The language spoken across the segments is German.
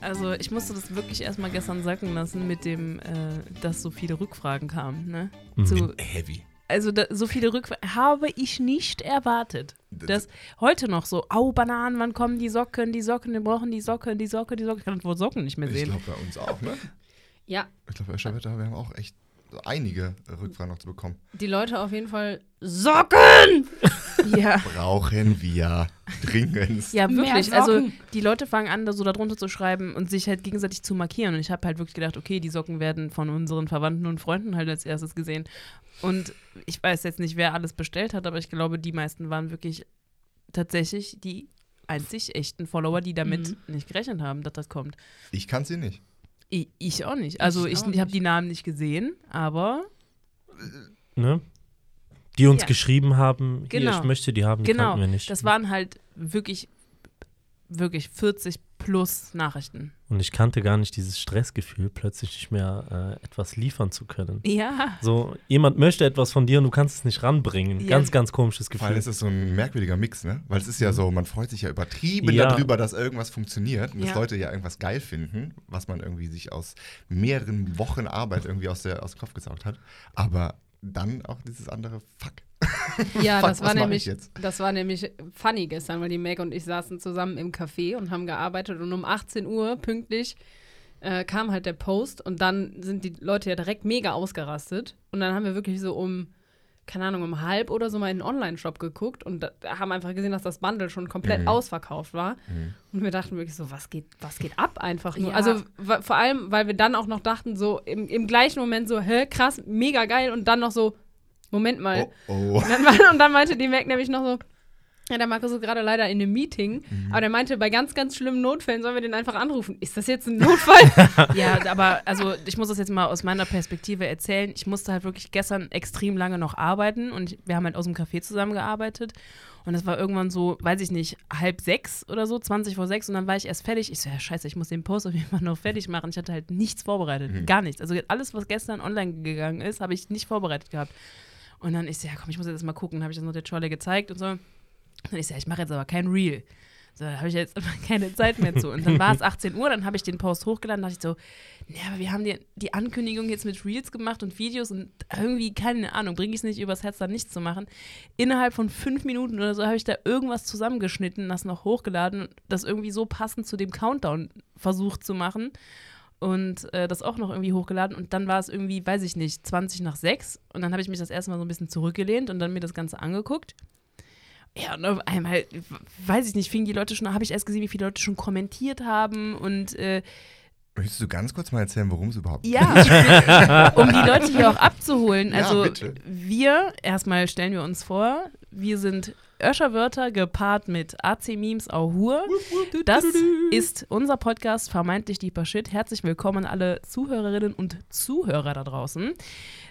Also ich musste das wirklich erstmal gestern sacken lassen mit dem, äh, dass so viele Rückfragen kamen. Ne? Mhm. Zu, Heavy. also da, so viele Rückfragen habe ich nicht erwartet. Das heute noch so, au Bananen, wann kommen die Socken, die Socken, wir brauchen die Socken, die Socken, die Socken. Ich kann wohl Socken nicht mehr Ich sehen. glaube bei uns auch, ne? Ja, Ich glaube, bei Öscherwetter, wir haben auch echt einige Rückfragen noch zu bekommen. die Leute auf jeden Fall Socken! Ja. Brauchen wir dringend. Ja, wirklich. Also die Leute fangen an, da so darunter zu schreiben und sich halt gegenseitig zu markieren. Und ich habe halt wirklich gedacht, okay, die Socken werden von unseren Verwandten und Freunden halt als erstes gesehen. Und ich weiß jetzt nicht, wer alles bestellt hat, aber ich glaube, die meisten waren wirklich tatsächlich die einzig echten Follower, die damit nicht gerechnet haben, dass das kommt. Ich kann sie nicht. Ich, ich auch nicht. Also Ich ich, habe die Namen nicht gesehen, aber Ne? Die uns Ja. geschrieben haben, hier, Genau. ich möchte die haben, die genau, wir nicht. das waren halt wirklich, wirklich 40 plus Nachrichten. Und ich kannte gar nicht dieses Stressgefühl, plötzlich nicht mehr äh, etwas liefern zu können. Ja. So, jemand möchte etwas von dir und du kannst es nicht ranbringen. Ja. Ganz, ganz komisches Vor allem Gefühl. ist es so ein merkwürdiger Mix, ne? Weil es ist ja so, man freut sich ja übertrieben Ja. darüber, dass irgendwas funktioniert und dass Ja. Leute ja irgendwas geil finden, was man irgendwie sich aus mehreren Wochen Arbeit irgendwie aus, der, aus dem Kopf gesaugt hat. Aber dann auch dieses andere Fuck. Ja, Fuck, das war nämlich, das war nämlich funny gestern, weil die Meg und ich saßen zusammen im Café und haben gearbeitet und um 18 Uhr pünktlich äh, kam halt der Post und dann sind die Leute ja direkt mega ausgerastet und dann haben wir wirklich so um keine Ahnung, um halb oder so mal in den Online-Shop geguckt und da, haben einfach gesehen, dass das Bundle schon komplett Mhm. ausverkauft war. Mhm. Und wir dachten wirklich so, was geht, was geht ab einfach nur? Ja. Also vor allem, weil wir dann auch noch dachten, so im, im gleichen Moment so, hä, krass, mega geil und dann noch so, Moment mal, Oh, oh. und dann, und dann meinte die Mac nämlich noch so, ja, der Markus ist gerade leider in einem Meeting, Mhm. aber der meinte, bei ganz, ganz schlimmen Notfällen sollen wir den einfach anrufen. Ist das jetzt ein Notfall? Ja, aber also ich muss das jetzt mal aus meiner Perspektive erzählen. Ich musste halt wirklich gestern extrem lange noch arbeiten und wir haben halt aus dem Café zusammengearbeitet. Und es war irgendwann so, weiß ich nicht, halb sechs oder so, 20 vor sechs und dann war ich erst fertig. Ich so, ja, scheiße, ich muss den Post auf jeden Fall noch fertig machen. Ich hatte halt nichts vorbereitet, gar nichts. Also alles, was gestern online gegangen ist, habe ich nicht vorbereitet gehabt. Und dann ist ja, komm, ich muss jetzt mal gucken. Habe ich das noch der Trolle gezeigt und so. Und ich ja, ich mache jetzt aber kein Reel. So, da habe ich jetzt keine Zeit mehr zu. Und dann war es 18 Uhr, dann habe ich den Post hochgeladen, dachte ich so, ja, aber wir haben die, die Ankündigung jetzt mit Reels gemacht und Videos und irgendwie, keine Ahnung, bringe ich es nicht übers Herz, da nichts zu machen. Innerhalb von fünf Minuten oder so habe ich da irgendwas zusammengeschnitten, das noch hochgeladen, das irgendwie so passend zu dem Countdown versucht zu machen und äh, das auch noch irgendwie hochgeladen und dann war es irgendwie, weiß ich nicht, 20 nach 6 und dann habe ich mich das erste Mal so ein bisschen zurückgelehnt und dann mir das Ganze angeguckt. Ja, und auf einmal, weiß ich nicht, fingen die Leute schon, habe ich erst gesehen, wie viele Leute schon kommentiert haben und äh, Möchtest du ganz kurz mal erzählen, worum es überhaupt ja, um die Leute hier auch abzuholen. Ja, Also bitte. wir, erstmal stellen wir uns vor, wir sind Öscherwörter gepaart mit AC-Memes Ahur. Das ist unser Podcast Vermeintlich Deeper Shit. Herzlich willkommen alle Zuhörerinnen und Zuhörer da draußen.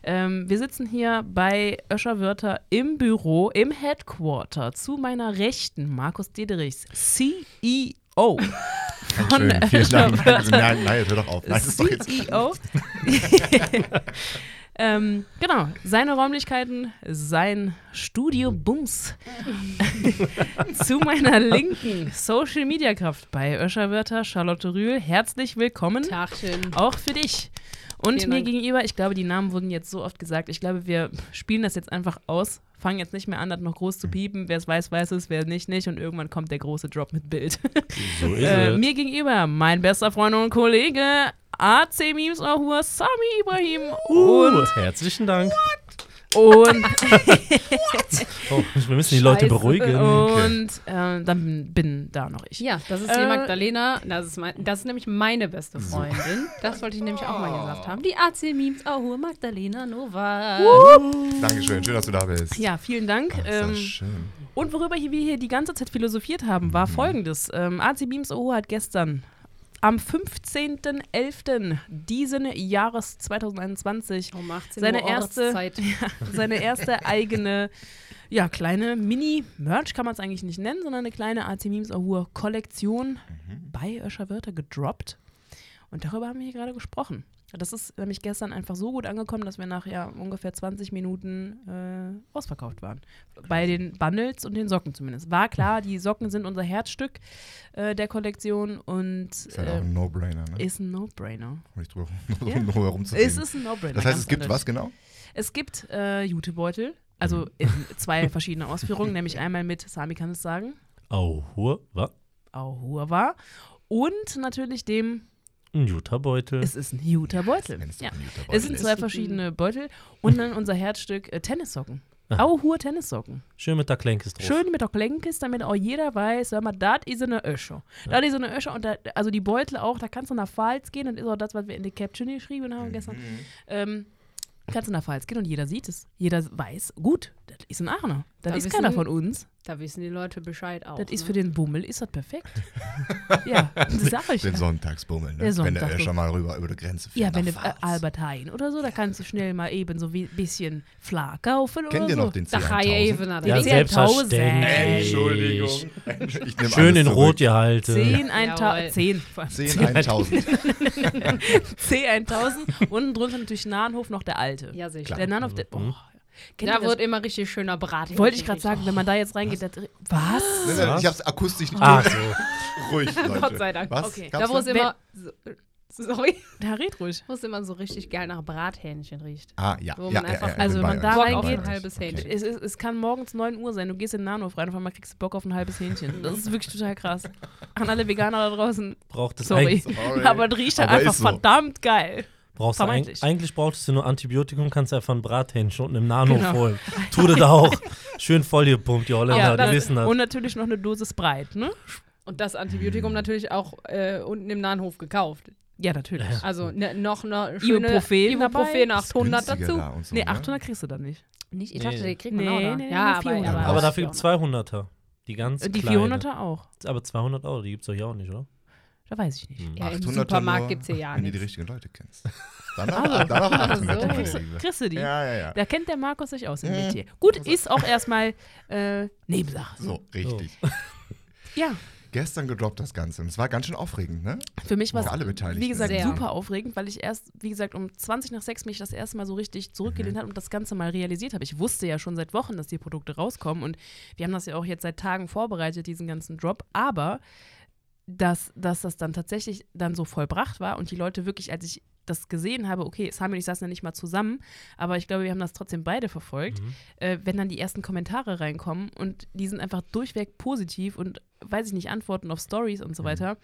Ähm, wir sitzen hier bei Öscherwörter im Büro, im Headquarter. Zu meiner Rechten Markus Dederichs, CEO. von Schön, vielen Dank. Nein, nein, hör doch auf. Nein, das ist doch jetzt. CEO. ähm, genau, seine Räumlichkeiten, sein Studio Bums. Zu meiner linken Social Media Kraft bei Öscherwörter, Charlotte Rühl. Herzlich willkommen. Tagchen. Auch für dich. Und Vielen mir Dank. gegenüber, ich glaube, die Namen wurden jetzt so oft gesagt. Ich glaube, wir spielen das jetzt einfach aus, fangen jetzt nicht mehr an, das noch groß zu piepen. Wer es weiß, weiß es, wer nicht, nicht. Und irgendwann kommt der große Drop mit Bild. So ist Äh, es. mir gegenüber mein bester Freund und Kollege AC Memes Ahur Sami Ibrahim Uh, und, herzlichen Dank. und, Oh, wir müssen die Leute Scheiße. beruhigen. und äh, dann bin da noch ich. Ja, das ist die Äh, Magdalena. Das ist, mein, das ist nämlich meine beste Freundin. Das wollte ich nämlich auch mal gesagt haben. Die AC-Memes, oh, Magdalena Nova. Dankeschön, schön, dass du da bist. Ja, vielen Dank. Ach, ist das Ähm, schön. und worüber wir hier die ganze Zeit philosophiert haben, war folgendes. Ähm, AC Beams Oho hat gestern am 15.11. diesen Jahres 2021 Um 18 Seine Uhr erste- Ortszeit. seine erste eigene, ja, kleine Mini-Merch kann man es eigentlich nicht nennen, sondern eine kleine AC Memes Ahur Kollektion bei Öscher Wörter gedroppt. Und darüber haben wir hier gerade gesprochen. Das ist nämlich gestern einfach so gut angekommen, dass wir nach ja, ungefähr 20 Minuten äh, ausverkauft waren. Bei den Bundles und den Socken zumindest. War klar, die Socken sind unser Herzstück äh, der Kollektion und Ist halt auch äh, ein No-Brainer, ne? ist ein No-Brainer. Nicht drüber Ja. nur herumzureden. Es ist ein No-Brainer. das heißt, es gibt eindeutig. was genau? Es gibt äh, Jutebeutel, also in zwei verschiedene Ausführungen, nämlich einmal mit, Sami kann es sagen, Oh, was? Ahuava und natürlich dem, Ein Jutebeutel. es ist ein Jutebeutel. Ja. Jutebeutel Es sind zwei verschiedene Beutel und dann unser Herzstück äh, Tennissocken. Ah. Auhur Tennissocken. Schön mit der Klenkis drauf. Schön mit der Klenkis, damit auch jeder weiß, sag mal, das ist eine Ösche. Das ist eine Ösche und da, also die Beutel auch, da kannst du nach Pfalz gehen, das ist auch das, was wir in die Caption geschrieben haben gestern. Mhm. Ähm, kannst du nach Pfalz gehen und jeder sieht es. Jeder weiß, gut, das ist ein Aachener. Das Da ist keiner von uns. Da wissen die Leute Bescheid auch. Das ist ne? für den Bummel, ist das perfekt. ja, das sag ich. Den Sonntagsbummel, ne? Der Wenn Sonntag- der schon mal rüber über die Grenze fährt. Ja, wenn du äh. Albert Heijn oder so, da kannst du schnell mal eben so ein bisschen Fla kaufen oder Kennt ihr so. noch den Da kann ich C1000? even nach Ja, Die selbstverständlich. Entschuldigung. Ich Schön in. Rot gehalten. 10, 1000, Jawohl. 10, 10, 1000. C1000. Unten drunter natürlich Nahenhof noch der alte. Ja, sicher. Der Nahenhof, der, Mhm. oh, kennt Da wird immer richtig schöner Brat. Wollte ich gerade sagen, wenn man da jetzt reingeht, das, was? Nein, nein, Ich hab's akustisch nicht Ach durch. so. Ruhig, Leute. Gott sei Dank. Was? Okay. Gab's Da, wo es immer. So, sorry. Da red ruhig. Wo es immer so richtig geil nach Brathähnchen riecht. Ah, ja. Wo ja, man ja, einfach- ja, also wenn man da bei ein halbes Hähnchen. Es, ist, es kann morgens 9 Uhr sein, du gehst in den Nahenhof rein, auf einmal kriegst du Bock auf ein halbes Hähnchen. Das ist wirklich total krass. An alle Veganer da draußen, Braucht es sorry. Sorry. Aber es riecht halt einfach so. verdammt geil. Brauchst du eig Vermeintlich. eigentlich brauchtest du nur Antibiotikum, kannst du einfach ein Brathähnchen unten im Nano Genau. holen. Tu das auch. Schön vollgepumpt, die Holländer, das- die wissen das. Und natürlich noch eine Dosis Breit, ne? Und das Antibiotikum natürlich auch äh, unten im Nahenhof gekauft. Ja, natürlich. Also ne, noch eine schöne Ibuprofen Ibuprofen dabei. 800 Günstiger dazu. da so, Nee, ne? 800 kriegst du dann nicht. Nicht, ich Nee. dachte, die kriegt Nee, man auch. nee, noch. nee, ja, aber, 400. aber, Aber dafür gibt es 200er. Die ganz Die kleine. 400er auch. Aber 200 Euro, die gibt es doch hier auch nicht, oder? Da weiß ich nicht. Hm. Ja, im 800er Supermarkt gibt es hier ja Wenn du die richtigen Leute kennst. Dann auch, Also. dann auch 800er, Also. mein Kriegst du, Lieber. kriegst du die? Ja, ja, ja. Da kennt der Markus sich aus im Mhm. Metier. Gut, ist auch erstmal äh, Nebensache. So, richtig. Ja, Gestern gedroppt das Ganze. Und es war ganz schön aufregend, ne? für mich war Für alle Beteiligten. wie gesagt, Sehr. super aufregend, weil ich erst, wie gesagt, um 20 nach 6 mich das erste Mal so richtig zurückgelehnt Mhm. habe und das Ganze mal realisiert habe. Ich wusste ja schon seit Wochen, dass die Produkte rauskommen und wir haben das ja auch jetzt seit Tagen vorbereitet, diesen ganzen Drop, aber dass, dass das dann tatsächlich dann so vollbracht war und die Leute wirklich, als ich das gesehen habe, okay, Sami und ich saßen ja nicht mal zusammen, aber ich glaube, wir haben das trotzdem beide verfolgt, Mhm. äh, wenn dann die ersten Kommentare reinkommen und die sind einfach durchweg positiv und, weiß ich nicht, Antworten auf Stories und so Mhm. weiter.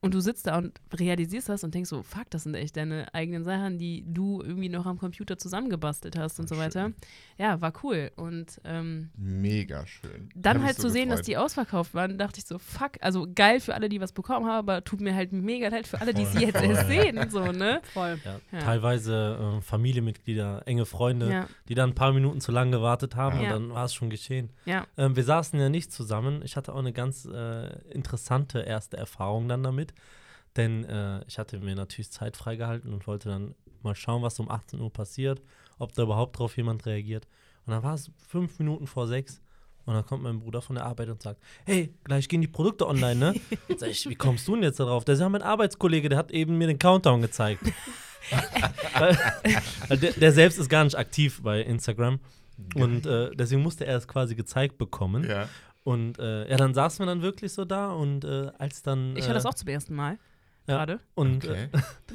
Und du sitzt da und realisierst das und denkst so, fuck, das sind echt deine eigenen Sachen, die du irgendwie noch am Computer zusammengebastelt hast und so weiter. Ja, war cool. Und ähm, Mega schön. dann halt so zu sehen, dass die ausverkauft waren, dachte ich so, fuck, also geil für alle, die was bekommen haben, aber tut mir halt mega leid für alle, die es Voll. jetzt erst sehen, so, ne? Voll. Ja, Ja. Teilweise äh, Familienmitglieder, enge Freunde, Ja, die dann ein paar Minuten zu lange gewartet haben Ja. und dann war es schon geschehen. ja. Ähm, wir saßen ja nicht zusammen. Ich hatte auch eine ganz äh, interessante erste Erfahrung dann damit. Denn äh, ich hatte mir natürlich Zeit freigehalten und wollte dann mal schauen, was um 18 Uhr passiert, ob da überhaupt drauf jemand reagiert. Und dann war es fünf Minuten vor sechs. Und dann kommt mein Bruder von der Arbeit und sagt, hey, gleich gehen die Produkte online, ne? Sag ich, wie kommst du denn jetzt darauf? Der ist ja mein Arbeitskollege, der hat eben mir den Countdown gezeigt. der, der selbst ist gar nicht aktiv bei Instagram. Und äh, deswegen musste er es quasi gezeigt bekommen. Ja. Und äh, ja, dann saßen wir dann wirklich so da und äh, als dann. Ich äh, höre das auch zum ersten Mal. ja. Gerade. Und, Okay.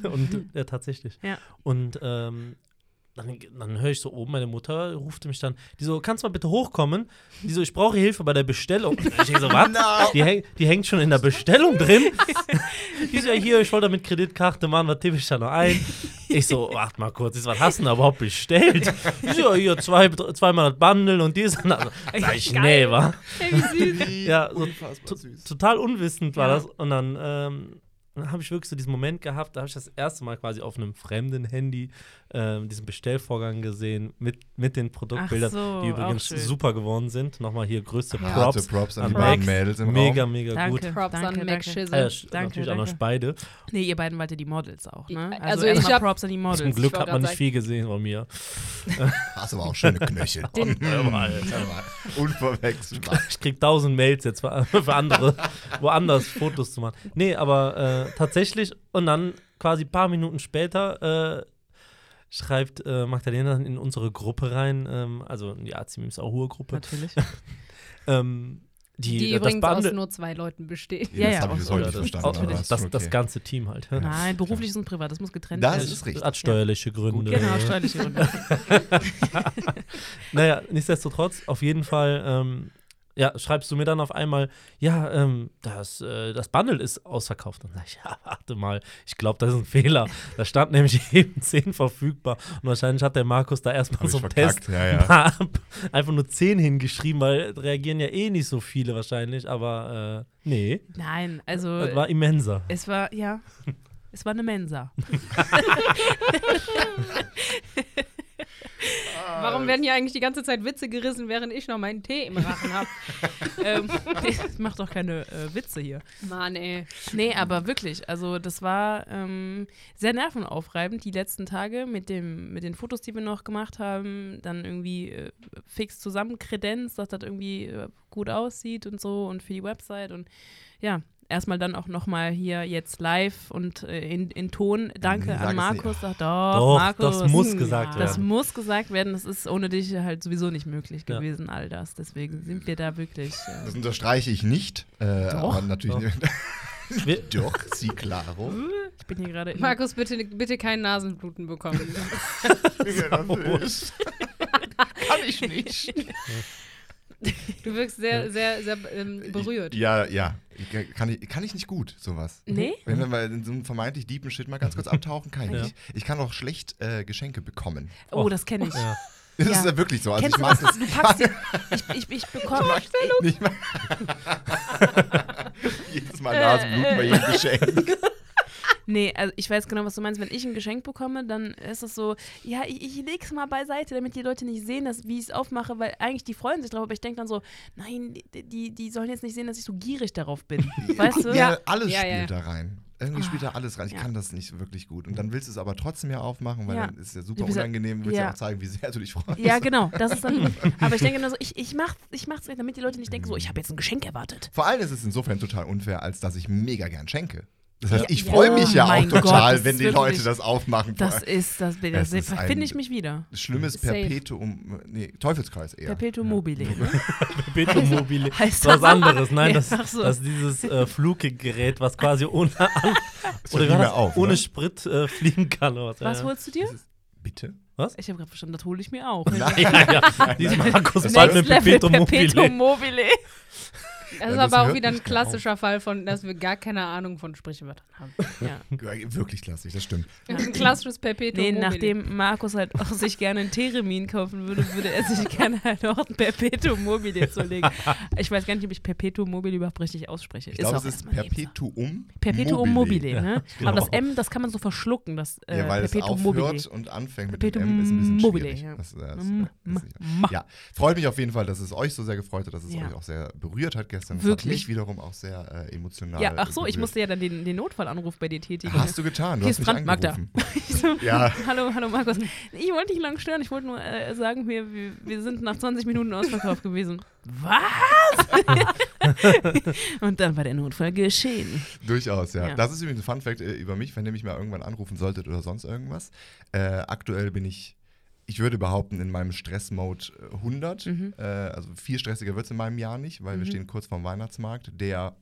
äh, und ja, tatsächlich. Ja. Und ähm, dann, dann höre ich so oben, meine Mutter rufte mich dann, die so, kannst du mal bitte hochkommen? Die so, ich brauche Hilfe bei der Bestellung. Und ich so, was? Die, häng, die hängt schon in der Bestellung drin. die so, ja hier, ich wollte da mit Kreditkarte machen, was tippe ich da noch ein? Ich so, warte mal kurz, was hast du denn da überhaupt bestellt? Die so, ja, hier, zwei, zweimal das Bundle und dies und das. Sag ich, nee, wa? Hey. Ja, so total unwissend war Ja. das. Und dann, ähm, dann habe ich wirklich so diesen Moment gehabt, da habe ich das erste Mal quasi auf einem fremden Handy ähm, diesen Bestellvorgang gesehen mit, mit den Produktbildern, so, die übrigens super geworden sind. Nochmal hier größte Ja. Harte Props. Props an an die beiden Max. Mädels im Mega, Raum. mega Danke. gut. Props Danke, an Mac danke. Schissel. Äh, sch- Danke, natürlich auch noch danke. beide. Nee, ihr beiden wart ja die Models auch, ne? Also Also, erstmal hab- Props an die Models. Zum Glück hat man nicht sagen. viel gesehen von mir. Hast aber auch schöne Knöchel. Den- Hör mal, hör mal. Unverwechselbar. Ich krieg tausend Mails jetzt für, für andere, woanders Fotos zu machen. Nee, aber äh, tatsächlich, und dann quasi ein paar Minuten später äh, schreibt äh, Magdalena dann in unsere Gruppe rein, ähm, also in die auch hohe Gruppe, Natürlich. ähm, die, Die das übrigens aus Bundle- nur zwei Leuten besteht. Ja, das ja, habe ich bis heute Ja, nicht das, verstanden. das, aber das, das, das ganze Team halt. ja. Nein, beruflich und privat, das muss getrennt Das werden. ist richtig. Hat steuerliche Gründe. Genau, steuerliche Gründe. Naja, nichtsdestotrotz, auf jeden Fall, ähm, ja, schreibst du mir dann auf einmal, ja, ähm, das, äh, das Bundle ist ausverkauft. Dann sag ich, ja, warte mal, ich glaube, das ist ein Fehler. Da stand nämlich eben 10 verfügbar. Und wahrscheinlich hat der Markus da erstmal zum verkackt, Test ja, ja. einfach nur 10 hingeschrieben, weil reagieren ja eh nicht so viele wahrscheinlich. Aber äh, nee, Nein, also das war immenser. es war, ja, es war eine Mensa. Warum werden hier eigentlich die ganze Zeit Witze gerissen, während ich noch meinen Tee im Rachen habe? ähm, das macht doch keine äh, Witze hier. Mann, ey. Nee, aber wirklich, also das war ähm, sehr nervenaufreibend die letzten Tage mit, dem, mit den Fotos, die wir noch gemacht haben, dann irgendwie äh, fix zusammenkredenzt, dass das irgendwie äh, gut aussieht und so und für die Website und ja, erstmal dann auch nochmal hier jetzt live und äh, in, in Ton. Danke Sag an nicht. Markus. Doch, doch, Doch, Markus. das muss gesagt Das werden. muss gesagt werden, das ist ohne dich halt sowieso nicht möglich Ja. gewesen, all das. Deswegen sind wir da wirklich. Äh, Das unterstreiche ich nicht. Äh, Doch. aber natürlich Wir- Doch, sie klaro. ich bin hier gerade. Markus, bitte, bitte kein Nasenbluten bekommen. Kann ich nicht. Du wirkst sehr, sehr, sehr ähm, berührt. Ja, ja. Kann ich, kann ich nicht gut, sowas. Nee? Wenn wir mal in so einem vermeintlich deepen Shit mal ganz kurz abtauchen, kann ich Ja. nicht. Ich kann auch schlecht äh, Geschenke bekommen. Oh, das kenne ich. Ja. Das Ja. ist ja wirklich so. Also Kennst ich mag das? Du packst dir, ich, ich, ich bekomme. nicht mal. Jedes Mal Nasenbluten bei jedem Geschenk. Nee, also ich weiß genau, was du meinst. Wenn ich ein Geschenk bekomme, dann ist es so, ja, ich, ich leg's mal beiseite, damit die Leute nicht sehen, dass, wie ich es aufmache, weil eigentlich die freuen sich drauf, aber ich denke dann so, nein, die, die, die sollen jetzt nicht sehen, dass ich so gierig darauf bin. Weißt du? Ja, alles Ja, ja. spielt da rein. Irgendwie spielt da alles rein. Ich ja. kann das nicht wirklich gut. Und dann willst du es aber trotzdem ja aufmachen, weil Ja. dann ist es ja super ja- unangenehm. Du willst ja. ja. auch zeigen, wie sehr du dich freust. Ja, genau. Das ist dann. Aber ich denke nur so, ich, ich, mach, ich mach's, damit die Leute nicht denken, so, ich habe jetzt ein Geschenk erwartet. Vor allem ist es insofern total unfair, als dass ich mega gern schenke. Das heißt, Ja, ich ja. freue mich Oh ja auch Gott, total, das wenn die wirklich- Leute das aufmachen. Das ist, das, das, finde ich mich wieder. Schlimmes Safe. Perpetuum, nee, Teufelskreis eher. Perpetuum mobile. Ne? Perpetuum mobile. Heißt was anderes. Nein, das, so. das ist dieses äh, Fluggerät, was quasi ohne, oder auf, ohne ne? Sprit äh, fliegen kann. Oder was, Was ja. holst du dir? Bitte? Ich habe gerade verstanden, das hole ich mir auch. Nein. Ja, ja. Diesem Markus bald mit Perpetuum Perpetuum mobile. Mobile. Das ist Ja, das aber auch wieder ein klassischer Fall von, dass wir gar keine Ahnung von Sprichwörtern haben. Ja. Wirklich klassisch, das stimmt. Ein klassisches Perpetuum Nee, mobile. nachdem Markus halt auch sich gerne einen Theremin kaufen würde, würde er sich gerne halt auch ein Perpetuum mobile zulegen. Ich weiß gar nicht, ob ich Perpetuum mobile überhaupt richtig ausspreche. Ich glaube, es ist ein Nebensatz. Perpetuum Perpetuum mobile, ne? genau. Aber das M, das kann man so verschlucken, das äh, Ja, weil es Perpetuum aufhört mobile. und anfängt mit Perpetuum dem M, ist ein bisschen mobile, schwierig. ja. Das, äh, das, das ja. freut mich auf jeden Fall, dass es euch so sehr gefreut hat, dass es Ja. euch auch sehr berührt hat gestern. Das Wirklich. hat mich wiederum auch sehr äh, emotional Ja, ach so, ich berührt. musste ja dann den, den Notfallanruf bei dir tätigen. Hast du getan, du Hier hast ist mich angerufen. Ich so, Ja. Hallo, hallo Markus. Ich wollte nicht lang stören, ich wollte nur äh, sagen, wir, wir, wir sind nach 20 Minuten ausverkauft gewesen. Was? Und dann war der Notfall geschehen. Durchaus, ja. Ja. Das ist übrigens ein Fun-Fact äh, über mich, wenn ihr mich mal irgendwann anrufen solltet oder sonst irgendwas. Äh, aktuell bin ich, ich würde behaupten, in meinem Stress-Mode äh, 100. Mhm. Äh, also viel stressiger wird es in meinem Jahr nicht, weil wir Mhm. stehen kurz vorm Weihnachtsmarkt, der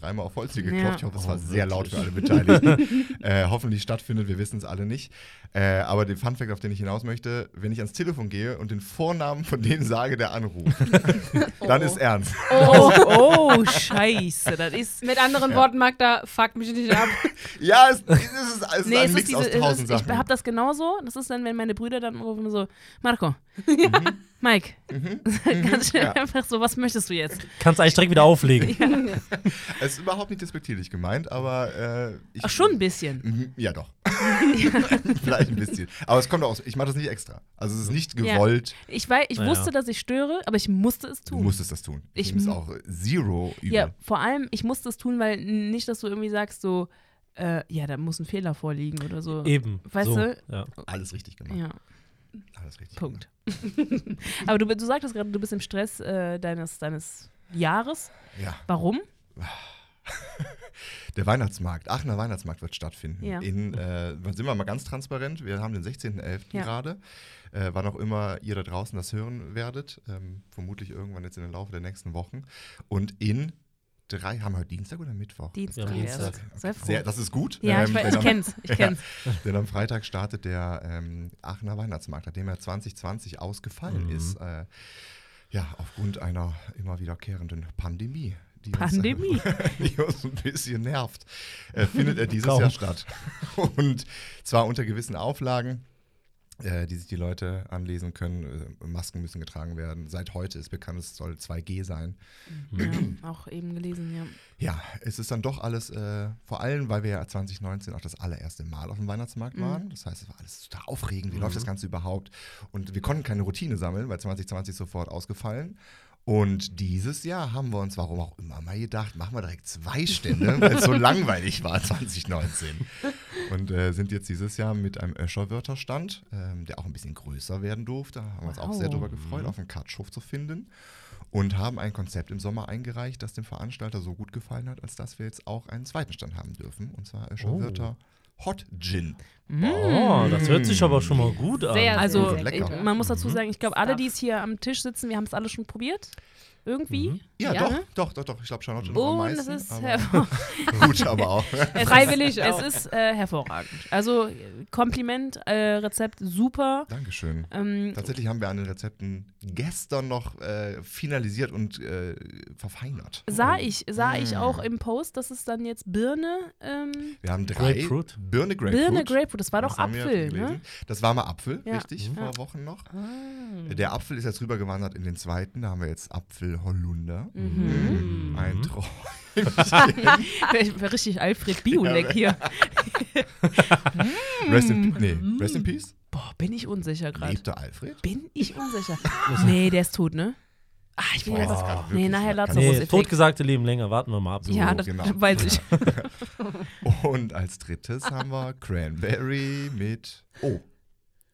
dreimal auf Ja. geklopft. Ich hoffe, das Oh, war sehr laut für alle Beteiligten. äh, hoffentlich stattfindet, wir wissen es alle nicht. Äh, aber den Funfact, auf den ich hinaus möchte, wenn ich ans Telefon gehe und den Vornamen von denen sage, der anruft, dann ist ernst. Oh, oh, scheiße, das ist... Mit anderen Ja. Worten, Magda, fuck mich nicht ab. Ja, es, es ist, es ist Nee, ein es Mix ist aus diese, es tausend ist, ich Sachen. habe das genauso. Das ist dann, wenn meine Brüder dann rufen so, Marco, Mike, ganz schnell Ja. einfach so, was möchtest du jetzt? Kannst eigentlich direkt wieder auflegen. Es ist überhaupt nicht despektierlich gemeint, aber äh, ich, Ach, schon ein bisschen. Mhm, Ja, doch. Vielleicht ein bisschen. Aber es kommt auch, aus- ich mache das nicht extra. Also es ist nicht Ja. gewollt, Ich, weiß, ich wusste, dass ich störe, aber ich musste es du tun. musstest das tun. Ich mu- auch zero übel. Ja, vor allem, ich musste es tun, weil nicht, dass du irgendwie sagst, so, äh, ja, da muss ein Fehler vorliegen oder so. Eben. Weißt so, du? Ja. Alles richtig gemacht. Ja, Alles richtig Punkt. aber du, du sagtest gerade, du bist im Stress äh, deines, deines Jahres. Ja. Warum? Der Weihnachtsmarkt, Aachener Weihnachtsmarkt wird stattfinden. Ja. In, äh, sind wir mal ganz transparent, wir haben den 16.11. Ja. gerade. Äh, wann auch immer ihr da draußen das hören werdet. Ähm, vermutlich irgendwann jetzt in den Laufe der nächsten Wochen. Und in drei, haben wir heute Dienstag oder Mittwoch? Dienstag. Ja, Dienstag. erst. Sehr das ist gut. ja, ich, ähm, weiß, ich am- kenn's. Ich kenn's. Denn am Freitag startet der ähm, Aachener Weihnachtsmarkt, nachdem er 2020 ausgefallen Mhm. ist. Äh, ja, aufgrund einer immer wiederkehrenden Pandemie. Die Pandemie. Uns, die uns ein bisschen nervt, äh, findet er dieses. Jahr statt. Und zwar unter gewissen Auflagen, äh, die sich die Leute anlesen können. Äh, Masken müssen getragen werden. Seit heute ist bekannt, es soll 2G sein. Ja, auch eben gelesen, ja. Ja, es ist dann doch alles, äh, vor allem, weil wir ja 2019 auch das allererste Mal auf dem Weihnachtsmarkt Mhm. waren. Das heißt, es war alles total aufregend. Wie läuft das Ganze überhaupt? Und wir konnten keine Routine sammeln, weil 2020 sofort ausgefallen. Und dieses Jahr haben wir uns, warum auch immer, mal gedacht, machen wir direkt zwei Stände, weil es so langweilig war 2019. Und äh, sind jetzt dieses Jahr mit einem Öscher-Wörterstand, ähm, der auch ein bisschen größer werden durfte. Haben wir uns auch Wow. sehr darüber gefreut, auf einen Katschhof zu finden und haben ein Konzept im Sommer eingereicht, das dem Veranstalter so gut gefallen hat, als dass wir jetzt auch einen zweiten Stand haben dürfen. Und zwar Öscher Oh. Hot Gin. Oh, das hört sich aber schon mal gut an. Sehr, Also, sehr lecker. ich, man muss dazu Mhm. sagen, ich glaube, alle, die es hier am Tisch sitzen, wir haben es alle schon probiert. Irgendwie. Mhm. Ja, Ja, doch, ne? doch, doch, doch. Ich glaube Charlotte noch am Und es meisten. ist, aber gut, aber auch. es Freiwillig ist, auch. es ist äh, hervorragend. Also, Kompliment, äh, Rezept super. Dankeschön. Ähm, Tatsächlich haben wir an den Rezepten gestern noch äh, finalisiert und äh, verfeinert. sah ich, sah ich Mm. auch im Post, dass es dann jetzt Birne, ähm, Wir haben drei. Grapefruit? Birne Grapefruit. Birne Grapefruit, das war doch Das Apfel, ne? Das war mal Apfel, Ja. richtig, Mhm. vor Wochen noch. Ah. Der Apfel ist jetzt rübergewandert in den zweiten. Da haben wir jetzt Apfel Holunder. Mhm. Ein Mhm. Träumchen. Richtig Alfred Biolek hier. Rest, in, nee, Rest in Peace? Boah, bin ich unsicher gerade. Lebte Alfred? Bin ich unsicher. nee, der ist tot, ne? Ah, ich ja was. wirklich, Nee, nachher Lazarus- Nee, totgesagte leben länger, warten wir mal ab. ja, So, das genau. weiß ich. Und als drittes haben wir Cranberry mit O.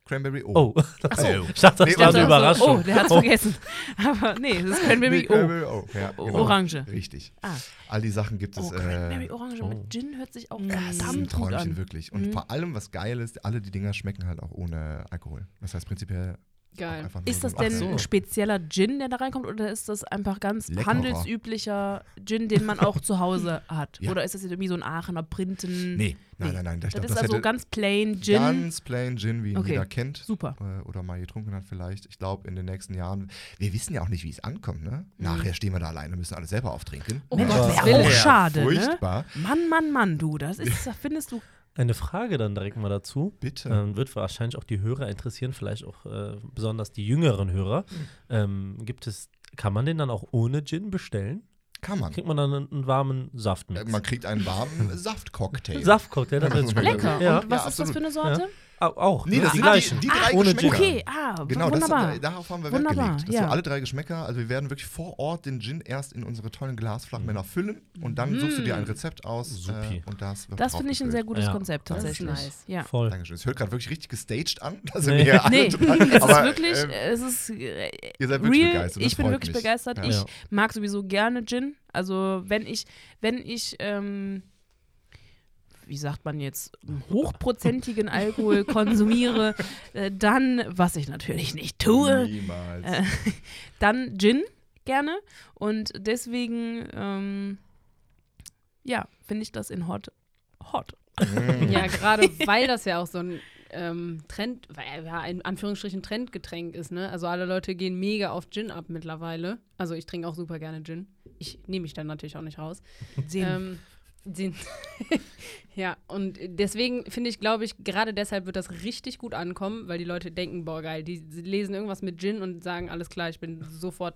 Cranberry O. Oh, Achso. ich dachte, das Nee, war eine Überraschung. Oh, der hat's vergessen. Aber nee, das ist Cranberry Nee, O. Cranberry O. Ja, O- genau. Orange. Richtig. Ah. All die Sachen gibt es. Oh, Cranberry äh, Orange oh. mit Gin hört sich auch das ist ein verdammt gut Träumchen, an. wirklich. Und Mhm. vor allem, was geil ist, alle die Dinger schmecken halt auch ohne Alkohol. Das heißt prinzipiell Geil. Ist das denn so. ein spezieller Gin, der da reinkommt, oder ist das einfach ganz Leckerer. handelsüblicher Gin, den man auch zu Hause hat? Ja. Oder ist das jetzt irgendwie so ein Aachener Printen? Nee, nein, Nee. nein, nein. Das glaub, ist also ganz plain Gin. Ganz plain Gin, wie ihn Okay. jeder kennt. Super. Äh, oder mal getrunken hat vielleicht. Ich glaube, in den nächsten Jahren, wir wissen ja auch nicht, wie es ankommt, ne? Nachher stehen wir da alleine und müssen alles selber auftrinken. Oh Gott, das das wäre auch schade, ne? Furchtbar. Mann, Mann, Mann, du, das ist, da findest du. Eine Frage dann direkt mal dazu. Bitte. Ähm, wird wahrscheinlich auch die Hörer interessieren, vielleicht auch äh, besonders die jüngeren Hörer. Mhm. Ähm, gibt es, kann man den dann auch ohne Gin bestellen? Kann man. Kriegt man dann einen, einen warmen Saft Äh, mit? Man kriegt einen warmen Saftcocktail. Saftcocktail, das an. Lecker. Ja, Und was Ja, ist das für eine Sorte? Au- auch. Nee, ne? das die sind gleichen. die, die drei ohne Geschmäcker. Gin. Okay, ah, Genau, das, wunderbar. äh, darauf haben wir Wunderbar, Wert gelegt. Dass ja. wir alle drei Geschmäcker, also wir werden wirklich vor Ort den Gin erst in unsere tollen Glasflachmänner füllen und dann suchst du dir ein Rezept aus äh, und das wird das finde ich ein sehr gutes Ja. Konzept Das ist tatsächlich. nice. Ja. Voll. Dankeschön. Es hört gerade wirklich richtig gestaged an. Da sind Nee. wir alle Nee, total, es ist aber, wirklich, ähm, es ist äh, ihr seid wirklich real. begeistert. das ich bin wirklich mich. begeistert. Ja. Ich Ja. mag sowieso gerne Gin. Also wenn ich, wenn ich, ähm, wie sagt man jetzt, hochprozentigen Alkohol konsumiere, äh, dann, was ich natürlich nicht tue, Niemals. äh, dann Gin gerne. Und deswegen, ähm, ja, finde ich das in Hot hot. Mm. Ja, gerade weil das ja auch so ein ähm, Trend, weil ja, in Anführungsstrichen Trendgetränk ist, ne? Also alle Leute gehen mega auf Gin ab mittlerweile. Also ich trinke auch super gerne Gin. Ich nehme mich dann natürlich auch nicht raus. Gin. Ähm, Gin. ja, und deswegen finde ich, glaube ich, gerade deshalb wird das richtig gut ankommen, weil die Leute denken, boah, geil, die lesen irgendwas mit Gin und sagen, alles klar, ich bin sofort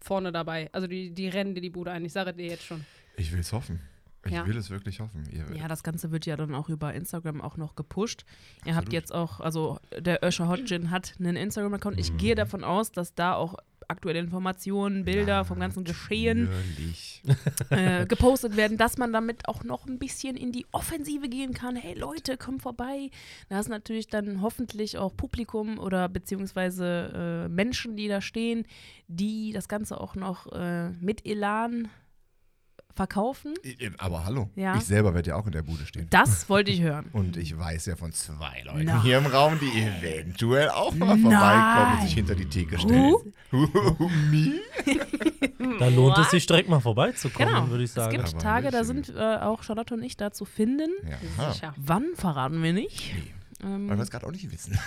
vorne dabei. Also die, die rennen dir die Bude ein. Ich sage dir jetzt schon. Ich will es hoffen. Ich Ja. will es wirklich hoffen. Ihr, Ja, das Ganze wird ja dann auch über Instagram auch noch gepusht. Ihr habt Absolut. jetzt auch, also der Öscher Hot Gin hat einen Instagram-Account. Ich gehe davon aus, dass da auch aktuelle Informationen, Bilder vom ganzen Geschehen äh, gepostet werden, dass man damit auch noch ein bisschen in die Offensive gehen kann. Hey Leute, kommt vorbei. Da ist natürlich dann hoffentlich auch Publikum oder beziehungsweise äh, Menschen, die da stehen, die das Ganze auch noch äh, mit Elan verkaufen? Aber hallo, Ja. ich selber werde ja auch in der Bude stehen. Das wollte ich hören. Und ich weiß ja von zwei Leuten Nein. hier im Raum, die eventuell auch mal vorbeikommen und sich hinter die Theke stellen. Who? Me? Da lohnt es sich direkt mal vorbeizukommen, Genau. würde ich Es sagen. gibt Aber Tage, da sind äh, auch Charlotte und ich da zu finden. Ja. Sicher. Wann verraten wir nicht? Nee, Ähm, weil wir es gerade auch nicht wissen.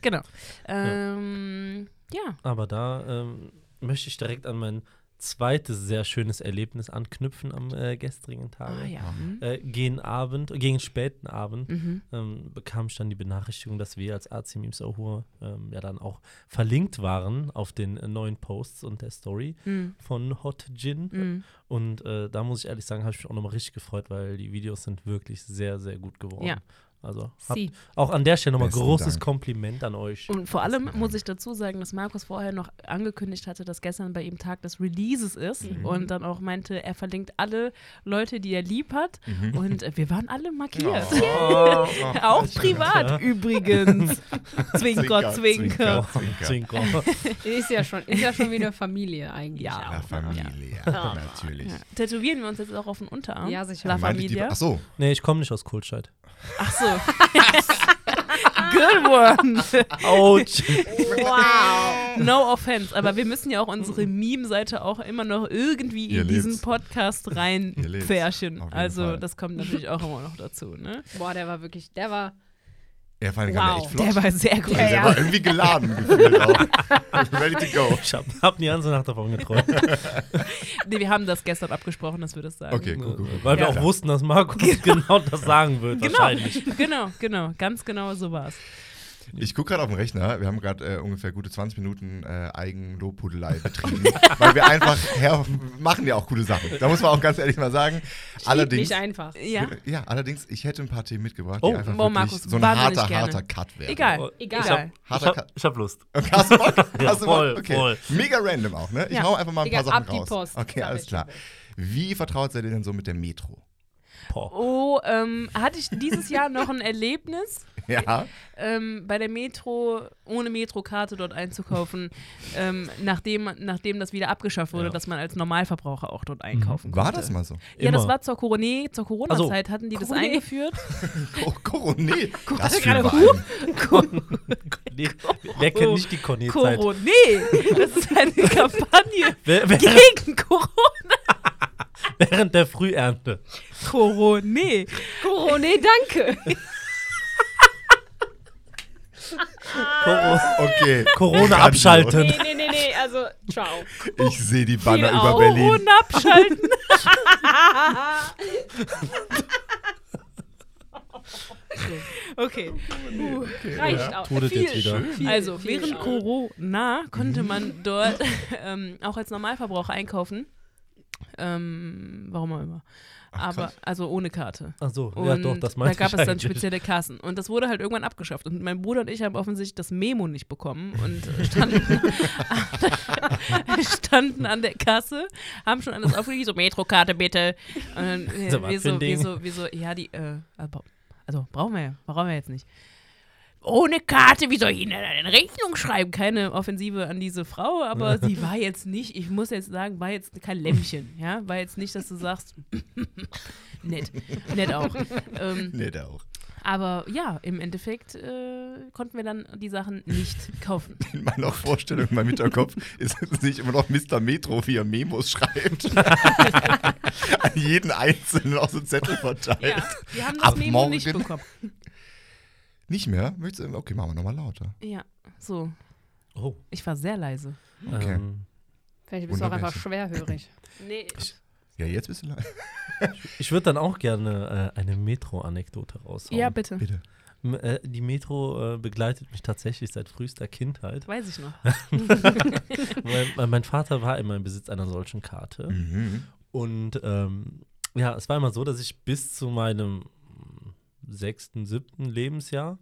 genau. Ähm, ja. Aber da ähm, möchte ich direkt an mein zweites sehr schönes Erlebnis anknüpfen am äh, gestrigen Tage. Ah, ja. Hm. Äh, gegen Abend, gegen späten Abend Mhm. ähm, bekam ich dann die Benachrichtigung, dass wir als AC Memes Ahur ähm, ja dann auch verlinkt waren auf den äh, neuen Posts und der Story Mhm. von Hot Gin. Mhm. Und äh, da muss ich ehrlich sagen, habe ich mich auch nochmal richtig gefreut, weil die Videos sind wirklich sehr, sehr gut geworden. Ja. Also auch an der Stelle nochmal Besten großes Dank. Kompliment an euch. Und vor allem muss ich dazu sagen, dass Markus vorher noch angekündigt hatte, dass gestern bei ihm Tag des Releases ist Mhm. und dann auch meinte, er verlinkt alle Leute, die er lieb hat. Mhm. Und äh, wir waren alle markiert. Oh, Auch privat übrigens. Zwinker, Zwinker, Zwinker. Ist ja schon, ist ja schon wieder Familie eigentlich. Ja. Ja? Familie, Ja. natürlich. Ja. Tätowieren wir uns jetzt auch auf den Unterarm? Ja, sicher. La die- Familia. Ach so, nee, ich komme nicht aus Kultscheid. Ach so. Good one. Ouch. Wow. No offense, aber wir müssen ja auch unsere Meme-Seite auch immer noch irgendwie Ihr in diesen lebt's. Podcast Ihr lebt's. reinpferchen. Also Fall. das kommt natürlich auch immer noch dazu. Ne? Boah, der war wirklich, der war. Er vor allem Wow. echt flott. Der war sehr gut. Der Ja. war irgendwie geladen gefühlt auch. Ready to go. Ich habe hab die ganze Nacht davon geträumt. Nee, wir haben das gestern abgesprochen, dass wir das sagen. Okay, cool, cool, cool. Weil wir Ja. auch wussten, dass Markus genau das sagen wird, Genau, wahrscheinlich. genau, genau, ganz genau so war's. Ich gucke gerade auf dem Rechner. Wir haben gerade äh, ungefähr gute 20 Minuten äh, Eigenlobhudelei betrieben. weil wir einfach, ja, machen ja auch coole Sachen. Da muss man auch ganz ehrlich mal sagen. Allerdings, Nicht einfach. Ja, ja, allerdings, ich hätte ein paar Themen mitgebracht, Oh, die einfach oh, Markus, so ein harter, harter Cut wären. egal. Oh, Egal. Ich hab, ich Harter hab, hab Lust. Hast du Bock? Hast du voll, Bock? Okay. voll. Mega random auch, ne? Ich Ja. hau einfach mal ein Digga, paar Sachen ab die raus. Post. Okay, alles klar. Wie vertraut seid ihr denn so mit der Metro? Boah. Oh, ähm, hatte ich dieses Jahr noch ein Erlebnis, Ja, ähm, bei der Metro, ohne Metrokarte dort einzukaufen, ähm, nachdem, nachdem das wieder abgeschafft wurde, Ja. dass man als Normalverbraucher auch dort einkaufen war konnte. das mal so? Ja, das Immer. war zur Corona, zur Corona-Zeit hatten die das Corona. eingeführt. Co Coroné. Das gerade. Nee, wer kennt nicht die Conny-Zeit? Corona, das ist eine Kampagne Wer, wer, gegen Corona. während der Frühernte. Corona. Corona, danke. Coro Okay. Corona abschalten. Nee, nee, nee, nee, also, ciao. Ich sehe die Banner Viel über auch. Berlin. Corona abschalten. okay. Reicht auch. Tut es Viel, jetzt wieder. viel, Also, viel während auch. Corona konnte man dort ähm, auch als Normalverbraucher einkaufen. Ähm, warum auch immer. Aber, krass. also ohne Karte. Ach so, Und ja doch, das da meinte gab ich es dann spezielle Kassen. Und das wurde halt irgendwann abgeschafft. Und mein Bruder und ich haben offensichtlich das Memo nicht bekommen und standen, standen an der Kasse, haben schon alles aufgelegt, so Metrokarte bitte. Und dann, äh, So, was wir, so, wir, so, wir so, ja, die, äh, also, also brauchen wir ja, brauchen wir jetzt nicht. Ohne Karte, wie soll ich Ihnen eine Rechnung schreiben? Keine Offensive an diese Frau, aber sie war jetzt nicht, ich muss jetzt sagen, war jetzt kein Lämmchen, ja? War jetzt nicht, dass du sagst, nett, nett auch. Ähm, der auch. aber ja, im Endeffekt äh, konnten wir dann die Sachen nicht kaufen. In meiner Vorstellung, in meinem Hinterkopf, ist es nicht immer noch Mr. Metro, wie er Memos schreibt. An jeden Einzelnen auch so Zettel verteilt. Ja, wir haben das Ab Memo nicht morgen. bekommen. Nicht mehr? Möchtest du? Okay, machen wir nochmal lauter. Ja, so. Oh, Ich war sehr leise. Okay. ähm, Vielleicht bist du auch einfach schwerhörig. Nee. Ja, jetzt bist du leise. ich würde dann auch gerne äh, eine Metro-Anekdote raushauen. Ja, bitte. Bitte. M- äh, die Metro äh, begleitet mich tatsächlich seit frühester Kindheit. Weiß ich noch. weil, weil mein Vater war immer im Besitz einer solchen Karte. Mhm. Und ähm, ja, es war immer so, dass ich bis zu meinem sechsten, siebten Lebensjahr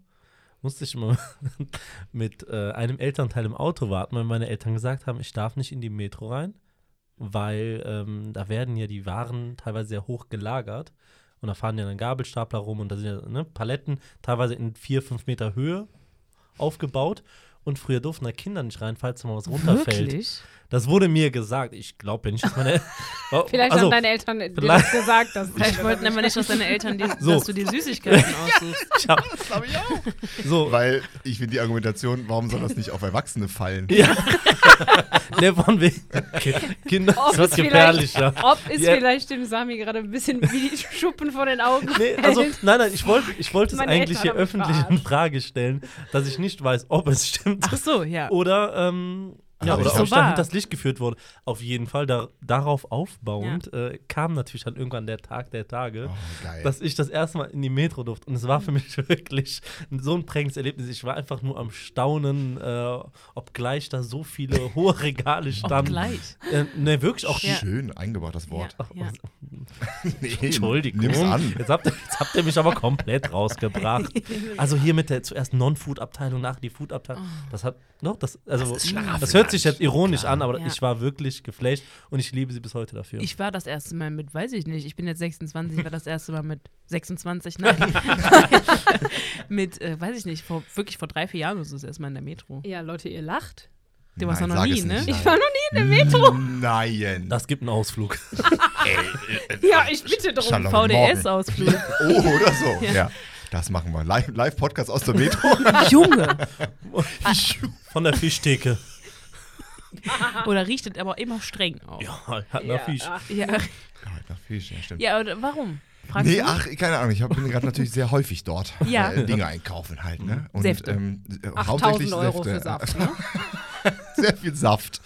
musste ich immer mit äh, einem Elternteil im Auto warten, weil meine Eltern gesagt haben, ich darf nicht in die Metro rein, weil ähm, da werden ja die Waren teilweise sehr hoch gelagert. Und da fahren ja dann Gabelstapler rum und da sind ja ne, Paletten teilweise in vier, fünf Meter Höhe aufgebaut. Und früher durften da Kinder nicht rein, falls da mal was runterfällt. Wirklich? Das wurde mir gesagt. Ich glaube ja nicht, dass meine. Oh, Vielleicht also, haben deine Eltern dir das gesagt, dass Vielleicht wollten aber nicht, dass deine Eltern dir, So. dass du dir Süßigkeiten aussuchst. ich hab, Das glaube ich auch. so, Weil ich finde die Argumentation, warum soll das nicht auf Erwachsene fallen? Ja. ne, von wegen. Ki- Kinder Ob ist gefährlicher. Ob es Ja. vielleicht dem Sami gerade ein bisschen wie die Schuppen vor den Augen Nee, also, nein, nein, ich wollte ich wollte es eigentlich hier öffentlich in. Frage stellen, dass ich nicht weiß, ob es stimmt Ach so, ja. oder, ähm, ja, Aber oder ich ob ich hinters Licht geführt wurde. Auf jeden Fall, da, darauf aufbauend, äh, kam natürlich dann irgendwann der Tag der Tage. Oh, dass ich das erste Mal in die Metro durfte. Und es war für mich wirklich so ein prägendes Erlebnis. Ich war einfach nur am Staunen, äh, obgleich da so viele hohe Regale standen. gleich. Äh, ne, wirklich auch. Ja. Schön eingebaut, das Wort. Ja, ja. Nee, Entschuldigung. Nimm's an. Jetzt habt, ihr, jetzt habt ihr mich aber komplett rausgebracht. Also hier mit der zuerst Non-Food-Abteilung, nachher die Food-Abteilung. Das hat, no, das, also, Das das, hört sich jetzt ironisch klar. an, aber Ja. ich war wirklich geflasht und ich liebe sie bis heute dafür. Ich war das erste Mal mit, weiß ich nicht, ich bin jetzt 26, ich war das erste Mal mit 26, nein. mit, äh, weiß ich nicht, vor, wirklich vor drei, vier Jahren oder so das erste Mal in der Metro. Ja, Leute, ihr lacht. Du warst Nein, doch noch nie, es ne? nicht, Ich war noch nie in der Metro. Nein. das gibt einen Ausflug. Ja, ich bitte drum. Charlotte, VDS-Ausflug. Oh, oder so. Ja. Ja. Das machen wir. Live- Live-Podcast aus der Metro. Junge! Von der Fischtheke. Oder riecht es aber immer streng auch. Ja, hat Ja, nach Fisch. Ja, Ja, nach Fisch, ja, stimmt. ja oder warum? Fragst Nee, du? ach, keine Ahnung. Ich hab, bin gerade natürlich sehr häufig dort. Ja. Äh, Dinge einkaufen halt, ne? Und, Säfte. Ähm, äh, 8000 hauptsächlich Euro Säfte. für Saft, ne? sehr viel Saft.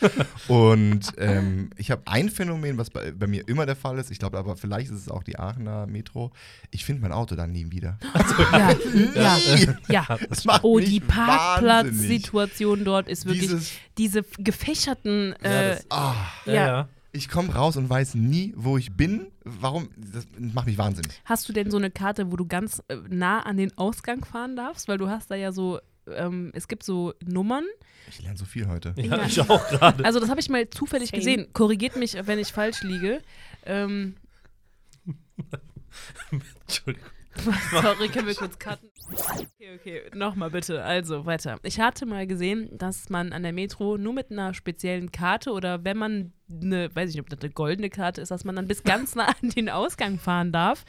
Und ähm, ich habe ein Phänomen, was bei, bei mir immer der Fall ist. Ich glaube aber, vielleicht ist es auch die Aachener Metro. Ich finde mein Auto dann nie wieder. Ja, ja, ja. Das macht Oh, die. Parkplatzsituation dort ist wirklich Dieses, diese gefächerten. Ja, Äh, das- Ja, Ja. ja. ich komme raus und weiß nie, wo ich bin. Warum? Das macht mich wahnsinnig. hast du denn so eine Karte, wo du ganz äh, nah an den Ausgang fahren darfst? Weil du hast da ja so, ähm, es gibt so Nummern. Ich lerne so viel heute. Ja, Ja. ich auch gerade. Also das habe ich mal zufällig Same. gesehen. Korrigiert mich, wenn ich falsch liege. Ähm, Entschuldigung. Sorry, können wir kurz cutten? Okay, okay, nochmal bitte. Also, weiter. Ich hatte mal gesehen, dass man an der Metro nur mit einer speziellen Karte oder wenn man eine, weiß ich nicht, ob das eine goldene Karte ist, dass man dann bis ganz nah an den Ausgang fahren darf.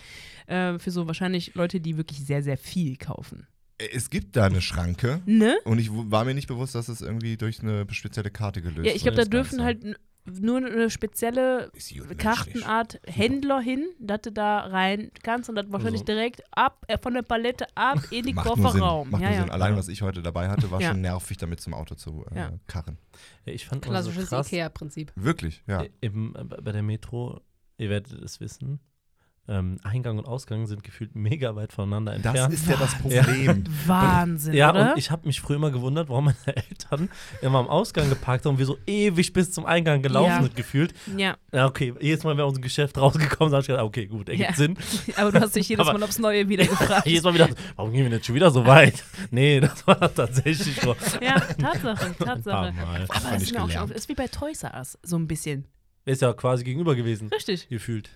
Äh, für so wahrscheinlich Leute, die wirklich sehr, sehr viel kaufen. Es gibt da eine Schranke. Ne? Und ich war mir nicht bewusst, dass es irgendwie durch eine spezielle Karte gelöst Ja, ich glaube, da wird, dürfen Ganze. halt nur eine spezielle. Kartenart Händler hin, dass du da rein kannst und das wahrscheinlich Also. direkt ab, äh, von der Palette ab in Sinn. Kofferraum. Macht Ja, nur ja. Sinn. Allein, was ich heute dabei hatte, war Ja. schon nervig, damit zum Auto zu äh, Ja. karren. Ja, ich fand so Klassisches krass, Ikea-Prinzip. Wirklich, ja. eben äh, bei der Metro, ihr werdet es wissen, ähm, Eingang und Ausgang sind gefühlt mega weit voneinander Das entfernt. ist ja das Problem. Wahnsinn, ja, oder? und ich habe mich früher immer gewundert, warum meine Eltern immer am Ausgang geparkt haben und wir so ewig bis zum Eingang gelaufen Ja. sind gefühlt. ja, Ja, okay, jedes Mal, wenn wir aus dem Geschäft rausgekommen sind, habe ich gedacht, okay, gut, ergibt Ja. Sinn. aber du hast dich jedes Mal aufs Neue wieder gefragt. jedes Mal wieder, warum gehen wir jetzt schon wieder so weit? nee, das war tatsächlich so. ja, Tatsache, Ein paar Tatsache. Mal. Aber das nicht ist auch schon ist wie bei Toys R Us, so ein bisschen. Ist ja quasi gegenüber gewesen, Richtig. gefühlt.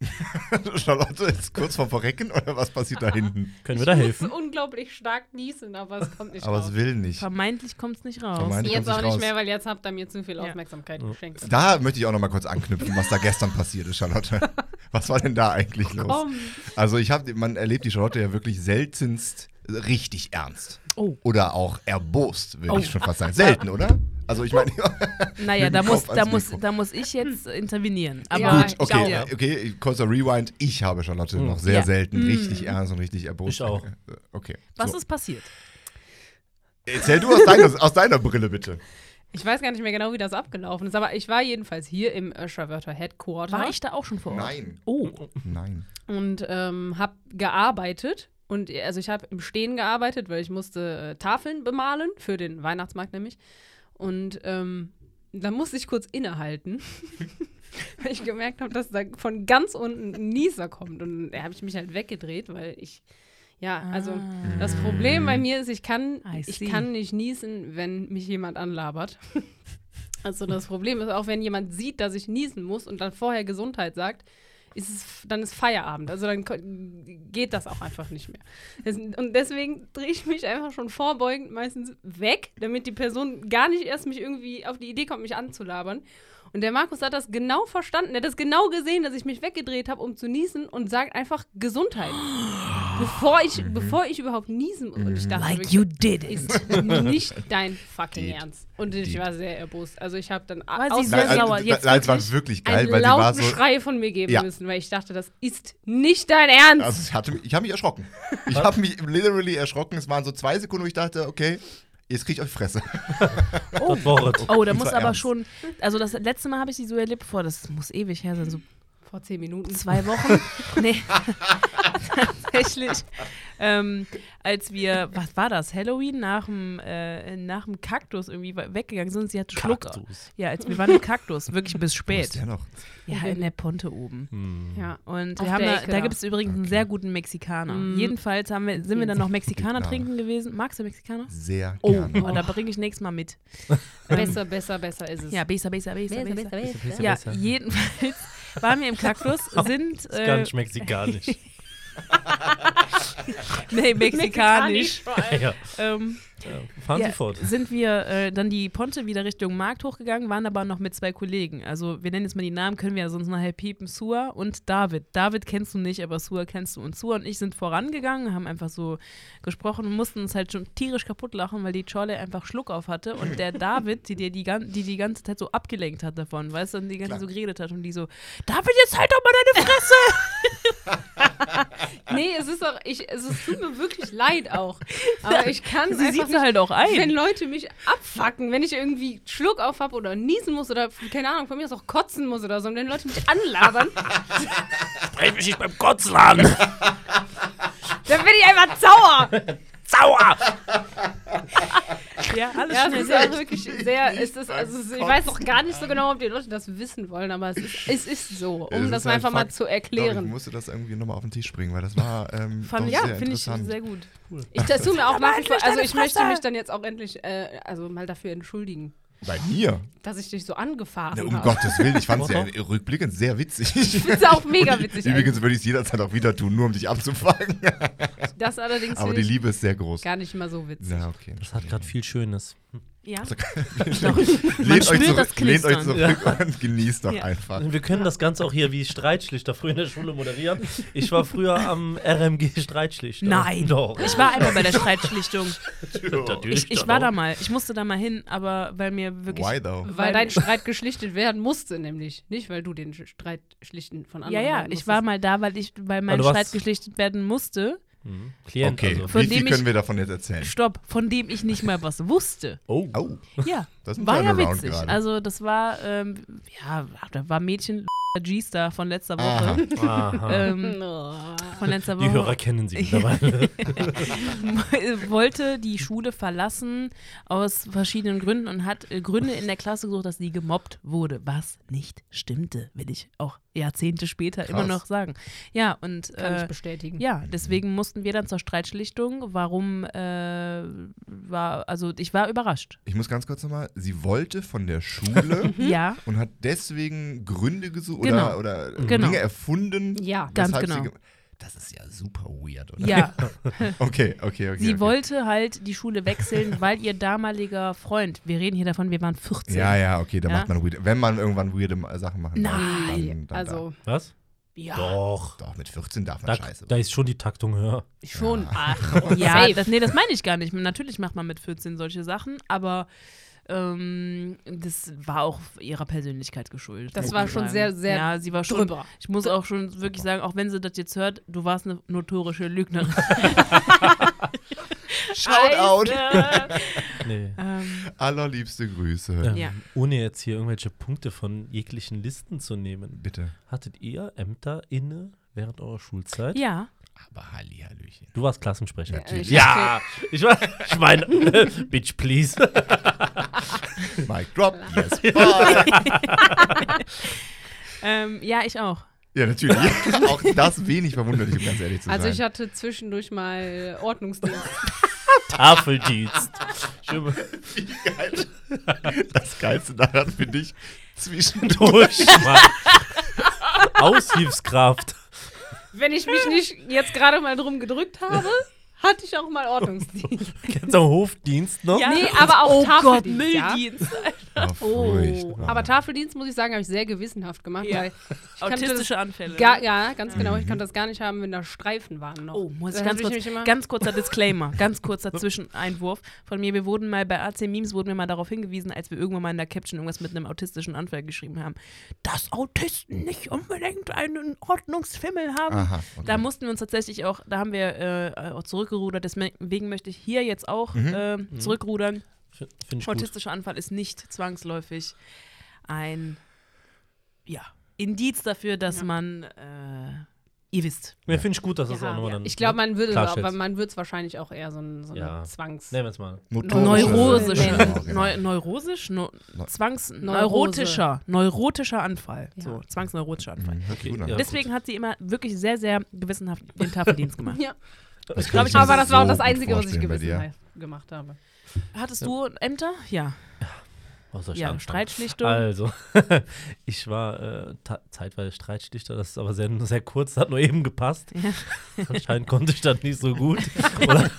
Charlotte ist kurz vor Verrecken oder was passiert da hinten? Können wir da helfen? Ich muss unglaublich stark niesen, aber es kommt nicht Aber raus. es will nicht. Vermeintlich kommt es nicht raus. Vermeintlich- Jetzt kommt auch nicht raus. mehr, weil jetzt habt ihr mir zu viel. Aufmerksamkeit Ja. geschenkt. Da möchte ich auch noch mal kurz anknüpfen, was da gestern passiert ist, Charlotte. Was war denn da eigentlich los? Komm. Also ich habe, man erlebt die Charlotte ja wirklich seltenst richtig ernst. Oh. Oder auch erbost, würde Oh. ich schon fast sagen. Selten, oder? Also ich meine, Naja, da muss, da, muss, da muss ich jetzt intervenieren. Aber Ja, gut, okay, auch. okay, kurzer Rewind. Ich habe Charlotte Mhm. noch sehr Ja. selten Mhm. richtig ernst und richtig erbost. Ich auch. Äh, Okay. was so. ist passiert? Erzähl du aus deiner, aus deiner Brille bitte. Ich weiß gar nicht mehr genau, wie das abgelaufen ist, aber ich war jedenfalls hier im Öscherwörter Headquarter War ich da auch schon vor Ort? Nein. Oh. Nein. und ähm, habe gearbeitet. Und also ich habe im Stehen gearbeitet, weil ich musste äh, Tafeln bemalen, für den Weihnachtsmarkt nämlich. Und ähm, da musste ich kurz innehalten, weil ich gemerkt habe, dass da von ganz unten ein Nieser kommt. Und da habe ich mich halt weggedreht, weil ich, ja, also Ah. das Problem bei mir ist, ich kann, ich kann nicht niesen, wenn mich jemand anlabert. Also das Problem ist auch, wenn jemand sieht, dass ich niesen muss und dann vorher Gesundheit sagt, ist es, dann ist Feierabend. Also dann geht das auch einfach nicht mehr. Und deswegen drehe ich mich einfach schon vorbeugend meistens weg, damit die Person gar nicht erst mich irgendwie auf die Idee kommt, mich anzulabern. Und der Markus hat das genau verstanden. Er hat das genau gesehen, dass ich mich weggedreht habe, um zu niesen und sagt einfach Gesundheit. bevor, ich, bevor ich überhaupt niesen. Und ich dachte, Like wirklich, you did it. ist nicht dein fucking Did. Ernst. Und ich Did. war sehr erbost. Also ich habe dann aus sehr Nein, sauer. also, Jetzt nein, es war wirklich geil, einen weil sie war lauten so. Schrei von mir geben Ja. müssen, weil ich dachte, das ist nicht dein Ernst. Also ich, hatte ich habe mich erschrocken. Ich habe mich literally erschrocken. Es waren so zwei Sekunden, wo ich dachte, okay, jetzt krieg ich euch Fresse. Wort. Oh, da muss aber ernst. schon, also das letzte Mal habe ich sie so erlebt, vor, das muss ewig her sein, so Vor zehn Minuten. zwei Wochen. nee, tatsächlich. Ähm, als wir, was war das, Halloween nach dem, äh, nach dem Kaktus irgendwie we- weggegangen sind, sie hatte Schluck. Kaktus. Ja, als wir waren im Kaktus, wirklich bis spät. der noch? Ja, in der Ponte oben. Hm. Ja. Und Auf wir haben da, da gibt es übrigens einen sehr guten Mexikaner. Mm. Jedenfalls haben wir, sind wir dann noch Mexikaner trinken gewesen. Magst du Mexikaner? Sehr Oh, gerne. oh da bringe ich nächstes Mal mit. Besser, besser, besser ist es. Ja, besser, besser, besser, besser. besser. Ja, besser. jedenfalls waren wir im Kaktus, sind. Ist gar Äh, nicht mexikanisch. nee, mexikanisch. vor allem. ja. ähm, Ja, fahren ja, Sie fort. sind wir äh, dann die Ponte wieder Richtung Markt hochgegangen, waren aber noch mit zwei Kollegen. Also wir nennen jetzt mal die Namen, können wir ja sonst nachher piepen. Sua und David. David kennst du nicht, aber Sua kennst du. Und Sua und ich sind vorangegangen, haben einfach so gesprochen und mussten uns halt schon tierisch kaputt lachen, weil die Cholle einfach Schluck auf hatte. Und der David, die die, die, die die ganze Zeit so abgelenkt hat davon, weißt du, und die ganze Zeit so geredet hat und die so, David, jetzt halt doch mal deine Fresse! Nee, es ist auch, ich, es ist, tut mir wirklich leid auch. Aber ich kann Sie einfach nicht, halt auch wenn ein. Leute mich abfacken, wenn ich irgendwie Schluck auf habe oder niesen muss oder, keine Ahnung, von mir aus auch kotzen muss oder so, und wenn Leute mich anlabern, Sprech mich nicht beim Kotzen an! dann bin ich einfach sauer. Sauer! Ja, alles Ja, schnell es ist durch. wirklich sehr, ist das, also es- ich weiß auch gar nicht so genau, ob die Leute das wissen wollen, aber es ist, es ist so, Es um ist das halt einfach mal Fakt. zu Doch, ich erklären. musste das irgendwie nochmal auf den Tisch bringen, weil das war ähm, Fand doch ich, ja, sehr finde ich sehr gut. Ich das tut mir auch nach wie vor, endlich also ich möchte mich dann jetzt auch endlich, äh, also mal dafür entschuldigen, Bei mir? dass ich dich so angefahren Na, um habe. Gottes Willen, ich fand es ja rückblickend sehr witzig. Ich finde es auch mega witzig. Übrigens würde ich es jederzeit auch wieder tun, nur um dich abzufangen. das allerdings Aber die Liebe ist sehr groß. gar nicht mal so witzig. Ja, okay. Das hat gerade viel Schönes. Ja. lehnt, spürt euch zurück, das lehnt euch zurück und genießt doch Ja. einfach. Wir können das Ganze auch hier wie Streitschlichter früher in der Schule moderieren. Ich war früher am RMG Streitschlichter. Nein. Doch. Ich war einmal bei der Streitschlichtung. Natürlich Ich, ich war da mal. Ich musste da mal hin, aber weil mir wirklich. Why though? Weil dein Streit geschlichtet werden musste, nämlich. Nicht, weil du den Streit schlichten von Ja, anderen ja, Leuten ich war mal da, weil ich, weil mein Streit geschlichtet werden musste. Mhm. Klient Okay, also. Von wie viel dem ich- können wir davon jetzt erzählen? Stopp, von dem ich nicht mal was wusste. Oh. Oh, Ja, das ist ein war ja witzig. gerade. Also das war, ähm, ja, da war Mädchen G-Star von letzter Aha. Woche. Aha. Ähm, Oh. von letzter Die Woche. Hörer kennen sie mittlerweile. wollte die Schule verlassen aus verschiedenen Gründen und hat Gründe in der Klasse gesucht, dass sie gemobbt wurde, was nicht stimmte, will ich auch Jahrzehnte später immer Krass. noch sagen. Ja, und Kann ich äh, bestätigen. ja, deswegen mussten wir dann zur Streitschlichtung. Warum äh, war, also ich war überrascht. Ich muss ganz kurz nochmal, sie wollte von der Schule Ja, und hat deswegen Gründe gesucht Genau. oder, oder Genau. Dinge erfunden. Ja. Ganz genau. ge- Das ist ja super weird, oder? ja. Okay, okay, okay. Sie okay. wollte halt die Schule wechseln, weil ihr damaliger Freund, wir reden hier davon, wir waren 14. Ja, ja, okay, da Ja? macht man weird. Wenn man irgendwann weirde Sachen machen darf, Nein, dann, dann also Was? Ja, Doch. Doch, mit 14 darf man Da, Scheiße. da ist schon die Taktung höher. schon. Ach, ja das, nee, das meine ich gar nicht. Natürlich macht man mit 14 solche Sachen, aber ähm, das war auch ihrer Persönlichkeit geschuldet. Das war schon sagen. sehr, sehr Ja, sie war schon. drüber. Ich muss auch schon wirklich sagen, auch wenn sie das jetzt hört, du warst eine notorische Lügnerin. Shoutout! Nee. ähm, Allerliebste Grüße. Ähm, Ja. Ohne jetzt hier irgendwelche Punkte von jeglichen Listen zu nehmen. Bitte. Hattet ihr Ämter inne während eurer Schulzeit? ja, Aber Hallihallöchen. Du warst Klassensprecher. Natürlich. Ja, ich, war- ich meine, Bitch, please. Mic drop. Yes, bye. ähm, ja, ich auch. ja, natürlich. Auch das wenig verwunderlich, um ganz ehrlich zu Also sein. ich hatte zwischendurch mal Ordnungsdienst. Tafeldienst. Wie geil. Das Geilste daran finde ich, zwischendurch durch. Mann. Aushilfskraft. Wenn ich mich nicht jetzt gerade mal drum gedrückt habe, hatte ich auch mal Ordnungsdienst. Kennst du Hofdienst noch? Nee, aber auch Oh Gott, Tafeldienst. ja. Mülldienst. Ja, Oh, furchtbar. aber Tafeldienst, muss ich sagen, habe ich sehr gewissenhaft gemacht, Ja. weil ich Autistische Anfälle. gar, ja, ganz genau. Ich konnte das gar nicht haben, wenn da Streifen waren noch. Oh, muss ich ganz kurz, immer- ganz kurzer Disclaimer, ganz kurzer Zwischeneinwurf von mir. Wir wurden mal bei AC Memes wurden wir mal darauf hingewiesen, als wir irgendwann mal in der Caption irgendwas mit einem autistischen Anfall geschrieben haben, dass Autisten nicht unbedingt einen Ordnungsfimmel haben. Aha, okay. Da mussten wir uns tatsächlich auch, da haben wir äh, auch zurückgerudert. Deswegen möchte ich hier jetzt auch Mhm. äh, zurückrudern. Finde ich gut. Autistischer Anfall ist nicht zwangsläufig ein ja, Indiz dafür, dass Ja. man, äh, ihr wisst. Nee, finde ich gut, dass das auch Ja, nochmal dann. ich glaube, man würde aber man würde es wahrscheinlich auch eher so, ein, so eine Ja. Zwangs. Nehmen wir es mal. Neurosisch. Ja, genau. Neu neurosisch? No Neu- Zwangs neurotischer. Neurotischer Anfall. Ja. So, zwangsneurotischer Anfall. Mhm, Okay, gut an. ja. Deswegen hat sie immer wirklich sehr, sehr gewissenhaft den Tafeldienst gemacht. Ja. Ich, mir Aber das war auch das gut Einzige, was ich gewissenhaft gemacht habe. Hattest du Ämter? Ja. Was soll ich Ja, anfangen? Streitschlichtung. Also, ich war äh, zeitweise Streitschlichter, das ist aber sehr, sehr kurz, das hat nur eben gepasst. Ja. Anscheinend konnte ich das nicht so gut. Oder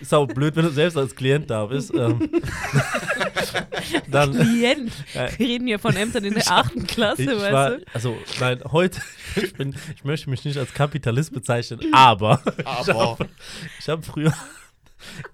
ist auch blöd, wenn du selbst als Klient da bist. Ähm, dann, Klient. Ja. Wir reden hier von Ämtern in der achten Klasse, ich weißt war, du? also nein, heute, ich, bin, ich möchte mich nicht als Kapitalist bezeichnen, aber ich Aber habe ich hab früher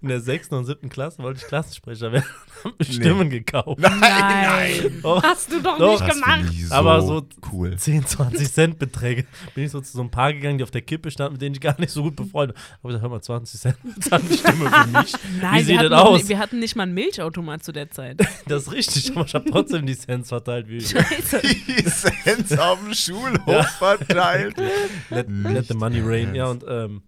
in der sechsten und siebten Klasse wollte ich Klassensprecher werden und hab mir Nee. Stimmen gekauft. Nein. Oh, Hast du doch, Doch. nicht gemacht. so Aber so cool. 10, 20 Cent Beträge. Bin ich so zu so ein paar gegangen, die auf der Kippe standen, mit denen ich gar nicht so gut befreundet war. Aber ich gesagt, hör mal, 20 Cent, bezahlt die Stimme für mich. Nein, Wie wir sieht hatten das aus? Wir hatten nicht mal einen Milchautomat zu der Zeit. Das ist richtig, aber ich habe trotzdem die Cents verteilt. Wie Scheiße. Die Sens auf dem Schulhof Ja. verteilt. let, let the money rain. Ja, und ähm,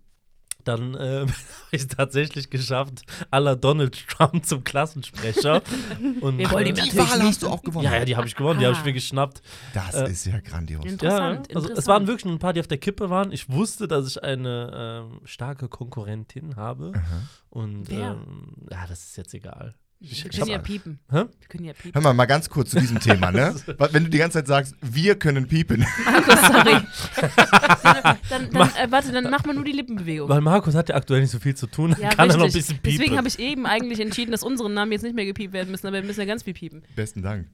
dann äh, habe ich es tatsächlich geschafft, aller Donald Trump zum Klassensprecher. Und, Wir wollen ihm äh, Die Natürlich Wahl hast du auch gewonnen. ja, ja, die habe ich gewonnen, die habe ich Ah. mir geschnappt. Das Äh, ist ja grandios. Interessant, Ja, also interessant. es waren wirklich nur ein paar, die auf der Kippe waren. Ich wusste, dass ich eine ähm, starke Konkurrentin habe. Und Wer? ähm, ja, das ist jetzt egal. Wir Ich, ich können ja piepen. Hä? Wir können ja piepen. Hör mal, mal ganz kurz zu diesem Thema, ne? Wenn du die ganze Zeit sagst, wir können piepen. Markus, sorry. dann, dann, äh, warte, dann mach mal nur die Lippenbewegung. weil Markus hat ja aktuell nicht so viel zu tun, Ja, kann er noch ein richtig. bisschen piepen. Deswegen habe ich eben eigentlich entschieden, dass unsere Namen jetzt nicht mehr gepiept werden müssen, aber wir müssen ja ganz viel piepen. Besten Dank.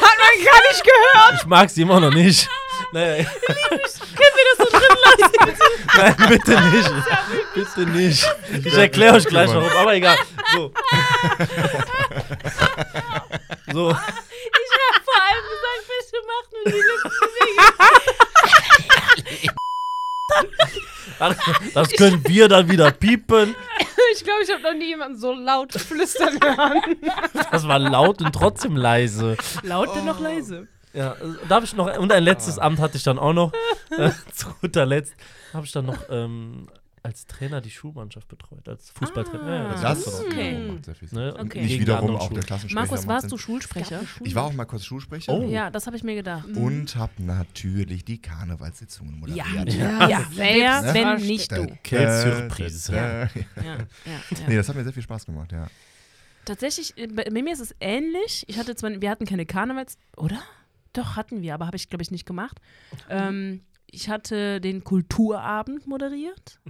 Hat man gar nicht gehört. Ich mag sie immer noch nicht. Naja. Können wir das so drin lassen? Nein, bitte nicht. Bitte nicht. Ich erkläre euch gleich warum, aber egal. So. So. Ich habe vor allem gesagt, bitte mach nur die Lippenbewegung. Das können wir dann wieder piepen. Ich glaube, ich habe noch nie jemanden so laut flüstern hören. Das war laut und trotzdem leise. Laut denn noch leise. Ja, darf ich noch, und ein letztes Amt hatte ich dann auch noch. Äh, zu guter Letzt habe ich dann noch ähm, als Trainer die Schulmannschaft betreut, als Fußballtrainer. Ah. Ja, Das dann auch. Okay. macht sehr viel. Ne? Okay. Nicht wiederum auch der. Klassensprecher. Markus, warst du Schulsprecher? Ich war auch mal kurz Schulsprecher. Oh. Ja, das habe ich mir gedacht. Und habe natürlich die Karnevalssitzungen Ja, moderiert. ja, ja. Wer, selbst. wenn nicht du. Quelle Surprise. Ja. Ja, ja, Nee, ja. das hat mir sehr viel Spaß gemacht, ja. Tatsächlich, äh, bei bei mir ist es ähnlich. Ich hatte zwar, wir hatten keine Karnevals, oder? Doch, hatten wir, aber habe ich, glaube ich, nicht gemacht. Ähm, ich hatte den Kulturabend moderiert.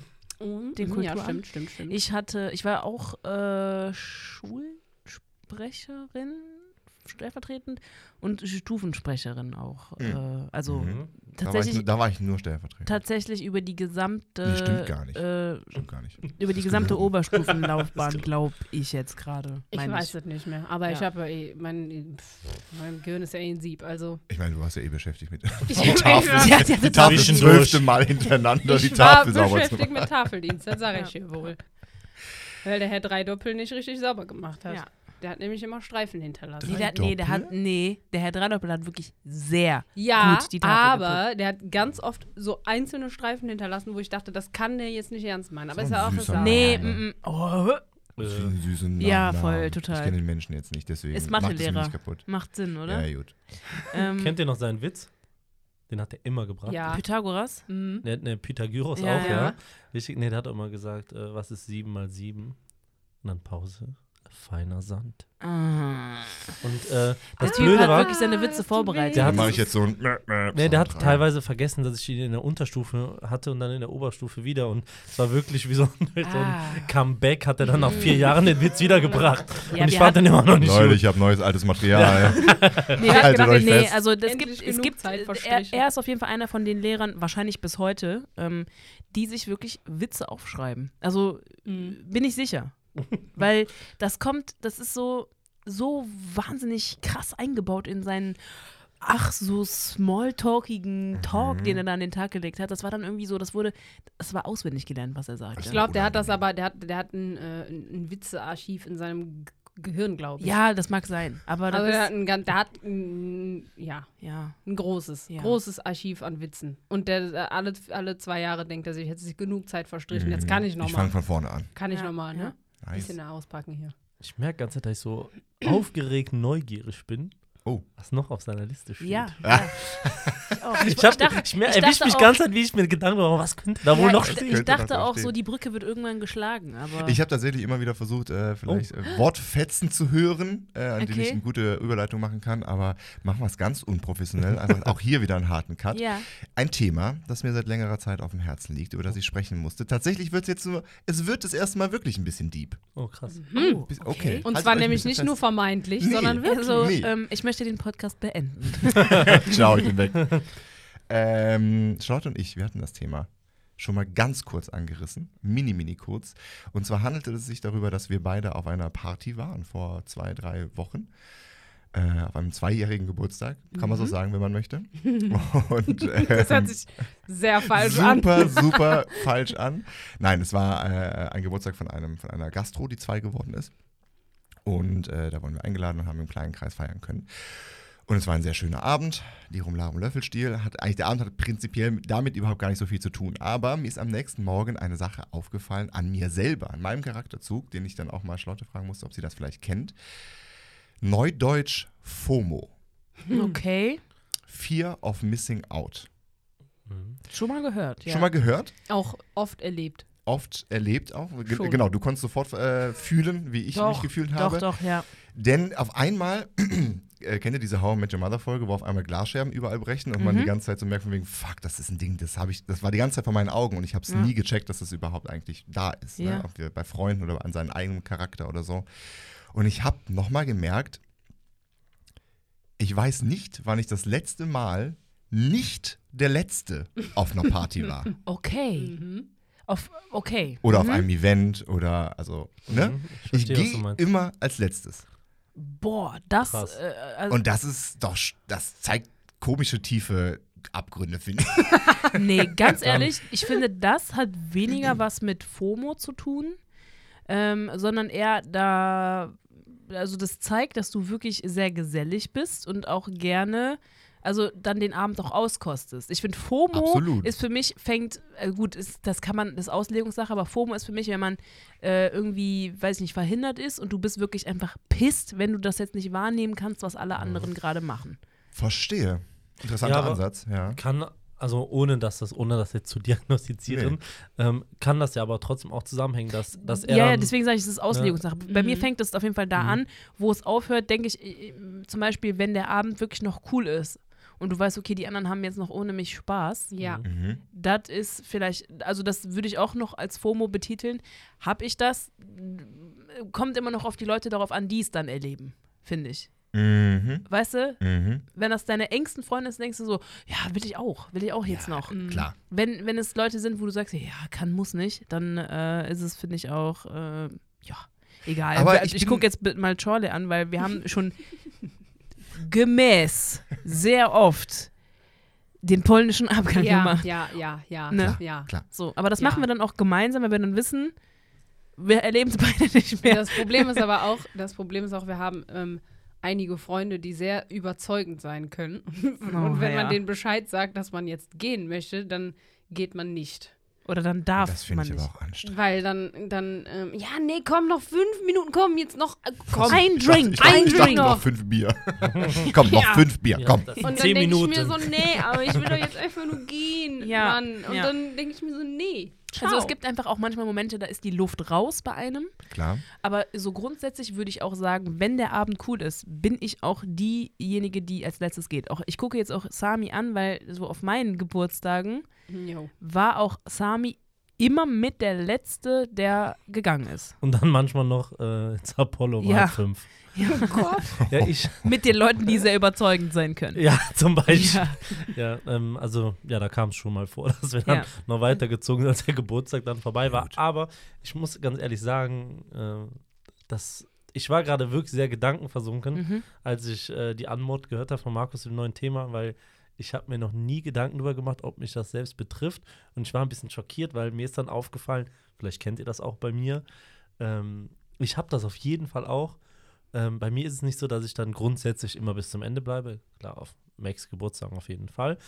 Den ja, Kulturabend. stimmt, stimmt, stimmt. Ich hatte, ich war auch äh, Schulsprecherin, stellvertretend, und Stufensprecherin auch. Äh, also Mhm. Da war, ich, tatsächlich, nur- da war ich nur Stellvertreter. tatsächlich über die gesamte, Nee, stimmt gar nicht. Äh, Stimmt gar nicht. über die gesamte Oberstufenlaufbahn, glaube ich jetzt gerade. ich mein weiß es nicht mehr. Aber ich Ja. habe ja eh, mein, pff, mein Gehirn ist ja eh ein Sieb. Also, Ich meine, du warst ja eh beschäftigt mit ich, die Tafel. ich, ja Die Tafel Zwischendurch. zwölfte Mal hintereinander die ich war Tafel sauber zu beschäftigt machen. mit Tafeldienst, das sage ich Ja. dir wohl. Weil der Herr Dreidoppel nicht richtig sauber gemacht hat. Ja. Der hat nämlich immer Streifen hinterlassen. Nee, der, nee, der hat, nee, der Herr Dreidoppel hat wirklich sehr Ja, gut die Tafel aber der hat ganz oft so einzelne Streifen hinterlassen, wo ich dachte, das kann der jetzt nicht ernst meinen. Aber So ist ja auch egal. Nee, Ja. mm, mm, oh, Das ist ein süßer Ja, Nachname. voll, total. Ich kenne den Menschen jetzt nicht, deswegen Ist macht es mir Mathelehrer. nicht kaputt. macht Sinn, oder? Ja, gut. Ähm, Kennt ihr noch seinen Witz? Den hat er immer gebracht. Ja. Pythagoras? Mhm. Ne, ne, Pythagoras Ja, auch, ja. ja. Richtig, nee, der hat immer gesagt, äh, was ist 7 mal 7? Und dann Pause. Feiner Sand. Ah. Und äh, Der das Typ Blöde hat war, wirklich seine Witze vorbereitet. Der hat- mache ich jetzt so ein. nee, der hat teilweise vergessen, dass ich ihn in der Unterstufe hatte und dann in der Oberstufe wieder. Und es war wirklich wie so ein, so Ah. ein Comeback, hat er dann nach vier Jahren den Witz wiedergebracht. Ja, und ich fand den immer noch nicht Leute, gut. ich habe neues altes Material. Nee, wir Haltet gedacht, euch nee, fest. also es Endlich gibt, es gibt Zeit er, er ist auf jeden Fall einer von den Lehrern, wahrscheinlich bis heute, ähm, die sich wirklich Witze aufschreiben. Also Mhm. bin ich sicher. Weil das kommt, das ist so, so wahnsinnig krass eingebaut in seinen ach so smalltalkigen Talk, den er da an den Tag gelegt hat. Das war dann irgendwie so, das wurde, das war auswendig gelernt, was er sagte. Ich glaube, der hat das aber, der hat, der hat ein, äh, ein Witzearchiv in seinem Gehirn, glaube ich. ja, das mag sein, aber das Also der hat ein, ganz- der hat ein, ja, ja. ein großes, Ja. großes Archiv an Witzen. Und der äh, alle, alle zwei Jahre denkt er sich, jetzt ist genug Zeit verstrichen, jetzt kann ich Mhm. Ich fange nochmal. von vorne an. Kann ich Ja, nochmal, ja. Nice. Bisschen auspacken hier. Ich merke ganz, dass ich so aufgeregt neugierig bin, Oh. was noch auf seiner Liste steht. Ja. ja. Ich. Ich, hab, dachte- ich, ich erwisch dachte mich auch- ganz Zeit, wie ich mir Gedanken mache, was könnte da wohl Ja, noch ich, stehen. ich dachte auch stehen. so, die Brücke wird irgendwann geschlagen, aber Ich habe tatsächlich immer wieder versucht, äh, vielleicht Oh. äh, Wortfetzen zu hören, äh, an denen Okay. ich eine gute Überleitung machen kann, aber machen wir es ganz unprofessionell. Einfach auch hier wieder einen harten Cut. ja. Ein Thema, das mir seit längerer Zeit auf dem Herzen liegt, über das ich sprechen musste. Tatsächlich wird es jetzt nur, es wird das erste Mal wirklich ein bisschen deep. Oh, krass. Oh, Bis- okay. Und zwar nämlich nicht fest. nur vermeintlich, Nee. sondern wirklich. Also, Nee. ähm, ich möchte den Podcast beenden. Ciao, ich bin weg. ähm, Charlotte und ich, wir hatten das Thema schon mal ganz kurz angerissen, mini, mini kurz. Und zwar handelte es sich darüber, dass wir beide auf einer Party waren vor zwei, drei Wochen. Äh, auf einem zweijährigen Geburtstag, kann man so sagen, wenn man möchte. Und, ähm, Das hört sich sehr falsch an. super, super falsch an. Nein, es war äh, ein Geburtstag von, einem, von einer Gastro, die zwei geworden ist. Und äh, da wurden wir eingeladen und haben im kleinen Kreis feiern können. Und es war ein sehr schöner Abend. Die Rumlarum Löffelstiel. Hat, eigentlich der Abend hat prinzipiell damit überhaupt gar nicht so viel zu tun. Aber mir ist am nächsten Morgen eine Sache aufgefallen an mir selber, an meinem Charakterzug, den ich dann auch mal Charlotte fragen musste, ob sie das vielleicht kennt. Neudeutsch FOMO. Okay. Fear of Missing Out. Schon mal gehört. Ja. Schon mal gehört? Auch oft erlebt. Oft erlebt auch. Schon. Genau, du konntest sofort äh, fühlen, wie ich Doch, mich gefühlt Doch, habe. doch, ja. Denn auf einmal, äh, kennt ihr diese How I Met Your Mother Folge, wo auf einmal Glasscherben überall brechen und man Mhm. die ganze Zeit so merkt von wegen, fuck, das ist ein Ding, das habe ich, das war die ganze Zeit vor meinen Augen und ich habe es Ja. nie gecheckt, dass das überhaupt eigentlich da ist. Ja. Ne? Ob wir bei Freunden oder an seinem eigenen Charakter oder so. Und ich habe nochmal gemerkt, ich weiß nicht, wann ich das letzte Mal nicht der Letzte auf einer Party war. Okay. Mhm. Auf, okay. Oder auf Mhm. einem Event oder also, ne? Mhm, ich Ich gehe immer als letztes. Boah, das. Krass. Äh, also, Und das ist doch, das zeigt komische, tiefe Abgründe, finde ich. nee, ganz ehrlich, ich finde, das hat weniger was mit FOMO zu tun, ähm, sondern eher da. Also, das zeigt, dass du wirklich sehr gesellig bist und auch gerne. Also dann den Abend auch auskostest. Ich finde, FOMO Absolut. ist für mich, fängt, äh, gut, ist, das kann man, das ist Auslegungssache, aber FOMO ist für mich, wenn man äh, irgendwie, weiß ich nicht, verhindert ist und du bist wirklich einfach pisst, wenn du das jetzt nicht wahrnehmen kannst, was alle anderen gerade machen. Verstehe. Interessanter Ja, Ansatz, ja. Kann, also ohne dass das, ohne das jetzt zu diagnostizieren, ähm, kann das ja aber trotzdem auch zusammenhängen, dass, dass er ja, ja, dann, deswegen sage ich, es ist Auslegungssache. Bei mir Mhm. fängt es auf jeden Fall da Mhm. an, wo es aufhört, denke ich, äh, zum Beispiel, wenn der Abend wirklich noch cool ist und du weißt, okay, die anderen haben jetzt noch ohne mich Spaß. Ja. Mhm. Das ist vielleicht, also das würde ich auch noch als FOMO betiteln. Hab ich das? Kommt immer noch auf die Leute darauf an, die es dann erleben, finde ich. Mhm. Weißt du, Mhm. wenn das deine engsten Freunde sind, denkst du so, ja, will ich auch, will ich auch jetzt noch. Mhm. Klar. Wenn, wenn es Leute sind, wo du sagst, ja, kann, muss nicht, dann äh, ist es, finde ich, auch, äh, ja, egal. Aber Wir- ich ich gucke jetzt mal Charlie an, weil wir haben schon gemäß sehr oft den polnischen Abgang Ja, gemacht. ja, ja, ja, Ne? ja. Klar. So, aber das Ja. machen wir dann auch gemeinsam, weil wir dann wissen, wir erleben es beide nicht mehr. Das Problem ist aber auch, das Problem ist auch, wir haben ähm, einige Freunde, die sehr überzeugend sein können. Und Oh, wenn ja. man denen Bescheid sagt, dass man jetzt gehen möchte, dann geht man nicht. Oder dann darf Das man ich nicht. aber auch anstrengend. Weil dann, dann, ähm, ja, nee, komm, noch fünf Minuten, komm, jetzt noch, äh, komm. Ein Ich Drink, ein dachte Drink. noch fünf Bier. komm, noch Ja. fünf Bier, komm. das Und dann zehn denke ich Minuten. mir so, nee, aber ich will doch jetzt einfach nur gehen, Ja, Mann. Und ja. dann denke ich mir so, nee. Also es Ciao. gibt einfach auch manchmal Momente, da ist die Luft raus bei einem. Klar. Aber so grundsätzlich würde ich auch sagen, wenn der Abend cool ist, bin ich auch diejenige, die als letztes geht. Auch ich gucke jetzt auch Sami an, weil so auf meinen Geburtstagen Jo. war auch Sami immer mit der Letzte, der gegangen ist. Und dann manchmal noch äh, ins Apollo Ja. ja. 5. Oh Gott. Ja, ich, Mit den Leuten, die sehr überzeugend sein können. ja, zum Beispiel. Ja. Ja, ähm, also, ja, da kam es schon mal vor, dass wir dann Ja. noch weitergezogen sind, als der Geburtstag dann vorbei war. Gut. Aber ich muss ganz ehrlich sagen, äh, dass ich war gerade wirklich sehr gedankenversunken, Mhm. als ich äh, die Anmod gehört habe von Markus im neuen Thema, weil ich habe mir noch nie Gedanken darüber gemacht, ob mich das selbst betrifft. Und ich war ein bisschen schockiert, weil mir ist dann aufgefallen, vielleicht kennt ihr das auch bei mir, ähm, ich habe das auf jeden Fall auch. Ähm, bei mir ist es nicht so, dass ich dann grundsätzlich immer bis zum Ende bleibe. Klar, auf Max Geburtstag auf jeden Fall.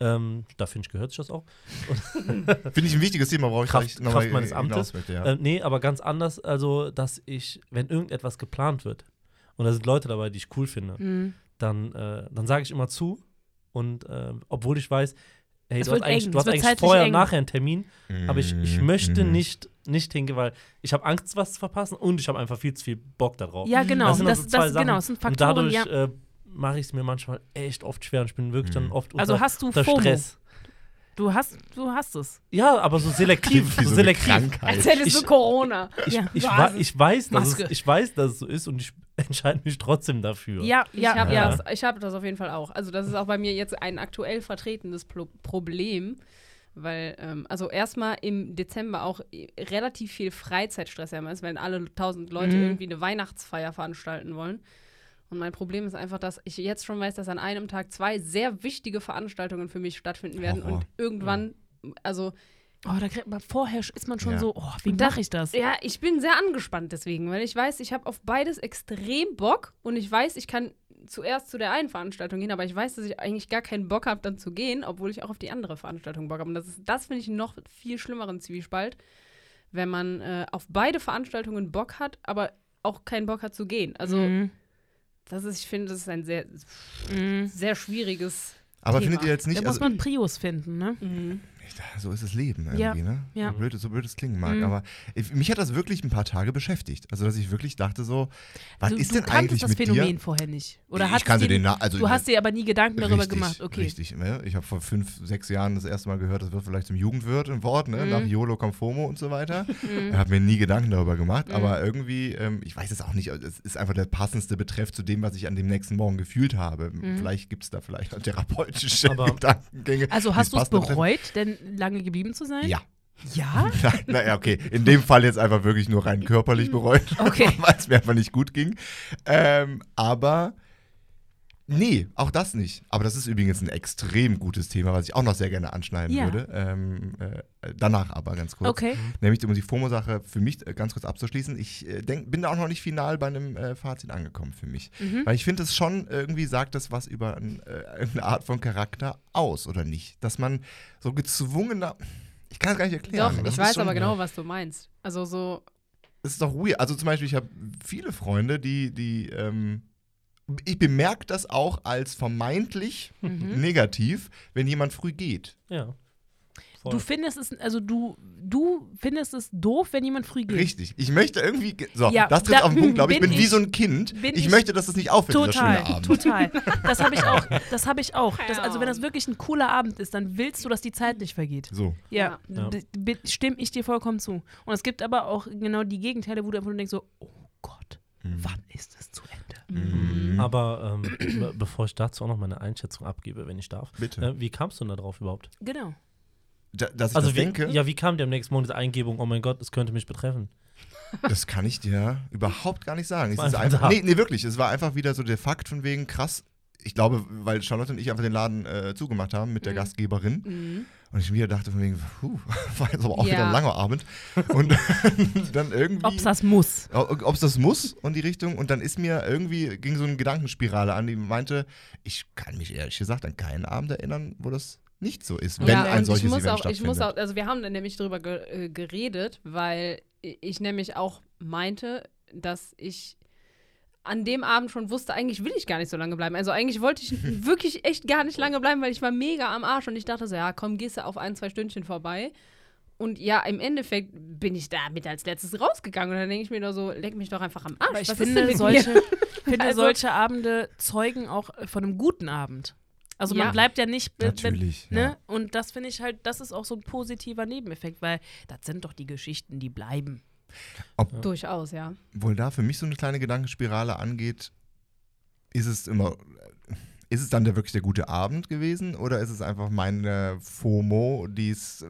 Ähm, da finde ich, gehört sich das auch. Finde ich ein wichtiges Thema, brauche ich Kraft- noch mal Kraft meines Amtes. möchte, ja. Äh, nee, aber ganz anders, also, dass ich, wenn irgendetwas geplant wird und da sind Leute dabei, die ich cool finde, Mhm. dann, äh, dann sage ich immer zu. Und äh, obwohl ich weiß, hey, Es du hast eigentlich, eng, du hast eigentlich vorher eng. und nachher einen Termin, aber ich, ich Mhm, möchte mhm. nicht, nicht hingehen, weil ich habe Angst, was zu verpassen und ich habe einfach viel zu viel Bock darauf. Ja, genau. Das sind Das, also das, zwei genau, Sachen. das sind und Faktoren, dadurch ja. äh, mache ich es mir manchmal echt oft schwer und ich bin wirklich dann Mhm. oft Also unter, hast du unter FOMO. Stress. Du hast, du hast es. Ja, aber so selektiv. Wie so selektiv. Krankheit. Als hättest Ich- du Corona. Ich, Ja. ich, es. ich, weiß, dass es, ich weiß, dass es so ist und ich entscheide mich trotzdem dafür. Ja, Ich ja, habe ja. das, ich hab das auf jeden Fall auch. Also das ist auch bei mir jetzt ein aktuell vertretenes Pro Problem, weil, ähm, also erstmal im Dezember auch äh, relativ viel Freizeitstress haben ist, wenn alle tausend Leute Mhm. irgendwie eine Weihnachtsfeier veranstalten wollen. Und mein Problem ist einfach, dass ich jetzt schon weiß, dass an einem Tag zwei sehr wichtige Veranstaltungen für mich stattfinden werden Horror. und irgendwann, also Oh, da kriegt man vorher ist man schon Ja. so, oh, wie mache ich das? Ja, ich bin sehr angespannt deswegen, weil ich weiß, ich habe auf beides extrem Bock und ich weiß, ich kann zuerst zu der einen Veranstaltung gehen, aber ich weiß, dass ich eigentlich gar keinen Bock habe, dann zu gehen, obwohl ich auch auf die andere Veranstaltung Bock habe. Und das, ist- das finde ich einen noch viel schlimmeren Zwiespalt, wenn man äh, auf beide Veranstaltungen Bock hat, aber auch keinen Bock hat zu gehen. Also, Mhm. Das ist, ich finde, das ist ein sehr, Mhm. sehr schwieriges. Aber Thema. findet ihr jetzt Da nicht, muss also, man Prius finden, ne? So ist das Leben Ja, irgendwie, ne? ja. So, blöd, so blöd es klingen mag. Mhm. Aber ich, mich hat das wirklich ein paar Tage beschäftigt. Also, dass ich wirklich dachte so, was du, ist du denn eigentlich das mit Phänomen dir? vorher nicht. Oder ich hattest kannte den, Na- also Du hast dir aber nie Gedanken darüber richtig, gemacht, okay. Richtig, ne? Ich habe vor fünf, sechs Jahren das erste Mal gehört, das wird vielleicht zum Jugendwirt ein Wort, ne? Mhm. Nach YOLO Conformo und so weiter. Mhm. Ich habe mir nie Gedanken darüber gemacht, Mhm. aber irgendwie, ähm, ich weiß es auch nicht, es ist einfach der passendste Betreff zu dem, was ich an dem nächsten Morgen gefühlt habe. Mhm. Vielleicht gibt es da vielleicht therapeutische Aber- Gedankengänge. Also hast du es bereut, denn lange geblieben zu sein? Ja. Ja? naja, okay. In dem Fall jetzt einfach wirklich nur rein körperlich bereut, Okay. weil es mir einfach nicht gut ging. Ähm, aber nee, auch das nicht. Aber das ist übrigens ein extrem gutes Thema, was ich auch noch sehr gerne anschneiden Ja. würde. Ähm, äh, danach aber ganz kurz. Okay. Nämlich um die FOMO-Sache für mich äh, ganz kurz abzuschließen. Ich äh, denk, bin da auch noch nicht final bei einem äh, Fazit angekommen für mich. Mhm. Weil ich finde es schon, irgendwie sagt das was über ein, äh, eine Art von Charakter aus, oder nicht? Dass man so gezwungener. Ich kann es gar nicht erklären. Doch, Das ich weiß aber genau, was du meinst. Also so, Das ist doch weird. Also zum Beispiel, ich habe viele Freunde, die, die, ähm, ich bemerke das auch als vermeintlich Mhm. negativ, wenn jemand früh geht. Ja. Voll. Du findest es, also du, du findest es doof, wenn jemand früh geht. Richtig. Ich möchte irgendwie, ge- so, Ja, das trifft da auf den Punkt, glaube ich. Ich bin bin wie so ein Kind. bin Ich, ich- möchte, dass es nicht aufhört, dieser Total, schöne Abend. total. Das habe ich auch. Das habe ich auch. Das, also wenn das wirklich ein cooler Abend ist, dann willst du, dass die Zeit nicht vergeht. So. Ja, Ja. stimme ich dir vollkommen zu. Und es gibt aber auch genau die Gegenteile, wo du einfach nur denkst so, oh Gott, Mhm. wann ist es zu Ende? Mhm. Aber ähm, be bevor ich dazu auch noch meine Einschätzung abgebe, wenn ich darf, Bitte. äh, wie kamst du denn da drauf überhaupt? Genau. Da, dass ich Also das wie, denke, ja, wie kam dir am nächsten Morgen diese Eingebung, oh mein Gott, es könnte mich betreffen? das kann ich dir überhaupt gar nicht sagen. Es ist einfach nee, nee, wirklich. Es war einfach wieder so der Fakt von wegen krass. Ich glaube, weil Charlotte und ich einfach den Laden äh, zugemacht haben mit der Mhm. Gastgeberin. mhm. Und ich mir dachte von wegen, puh, war jetzt aber auch wieder Ja. ein langer Abend. Und dann irgendwie. Ob es das muss. Ob es das muss und die Richtung. Und dann ist mir irgendwie, ging so eine Gedankenspirale an, die meinte, ich kann mich ehrlich gesagt an keinen Abend erinnern, wo das nicht so ist, wenn ja, ein solches ich muss Event auch, ich muss stattfindet. auch, also wir haben dann nämlich drüber äh, geredet, weil ich nämlich auch meinte, dass ich an dem Abend schon wusste, eigentlich will ich gar nicht so lange bleiben. Also eigentlich wollte ich wirklich echt gar nicht lange bleiben, weil ich war mega am Arsch und ich dachte so, ja, komm, gehst du auf ein, zwei Stündchen vorbei. Und ja, im Endeffekt bin ich da mit als letztes rausgegangen. Und dann denke ich mir nur so, leck mich doch einfach am Arsch. Aber ich Was ist denn finde, solche, finde Also- solche Abende zeugen auch von einem guten Abend. Also man Ja. bleibt ja nicht, wenn- Natürlich. ne? Ja. Und das finde ich halt, das ist auch so ein positiver Nebeneffekt, weil das sind doch die Geschichten, die bleiben. Durchaus, ja. Obwohl da für mich so eine kleine Gedankenspirale angeht, ist es immer, ist es dann der, wirklich der gute Abend gewesen oder ist es einfach meine FOMO, die es äh,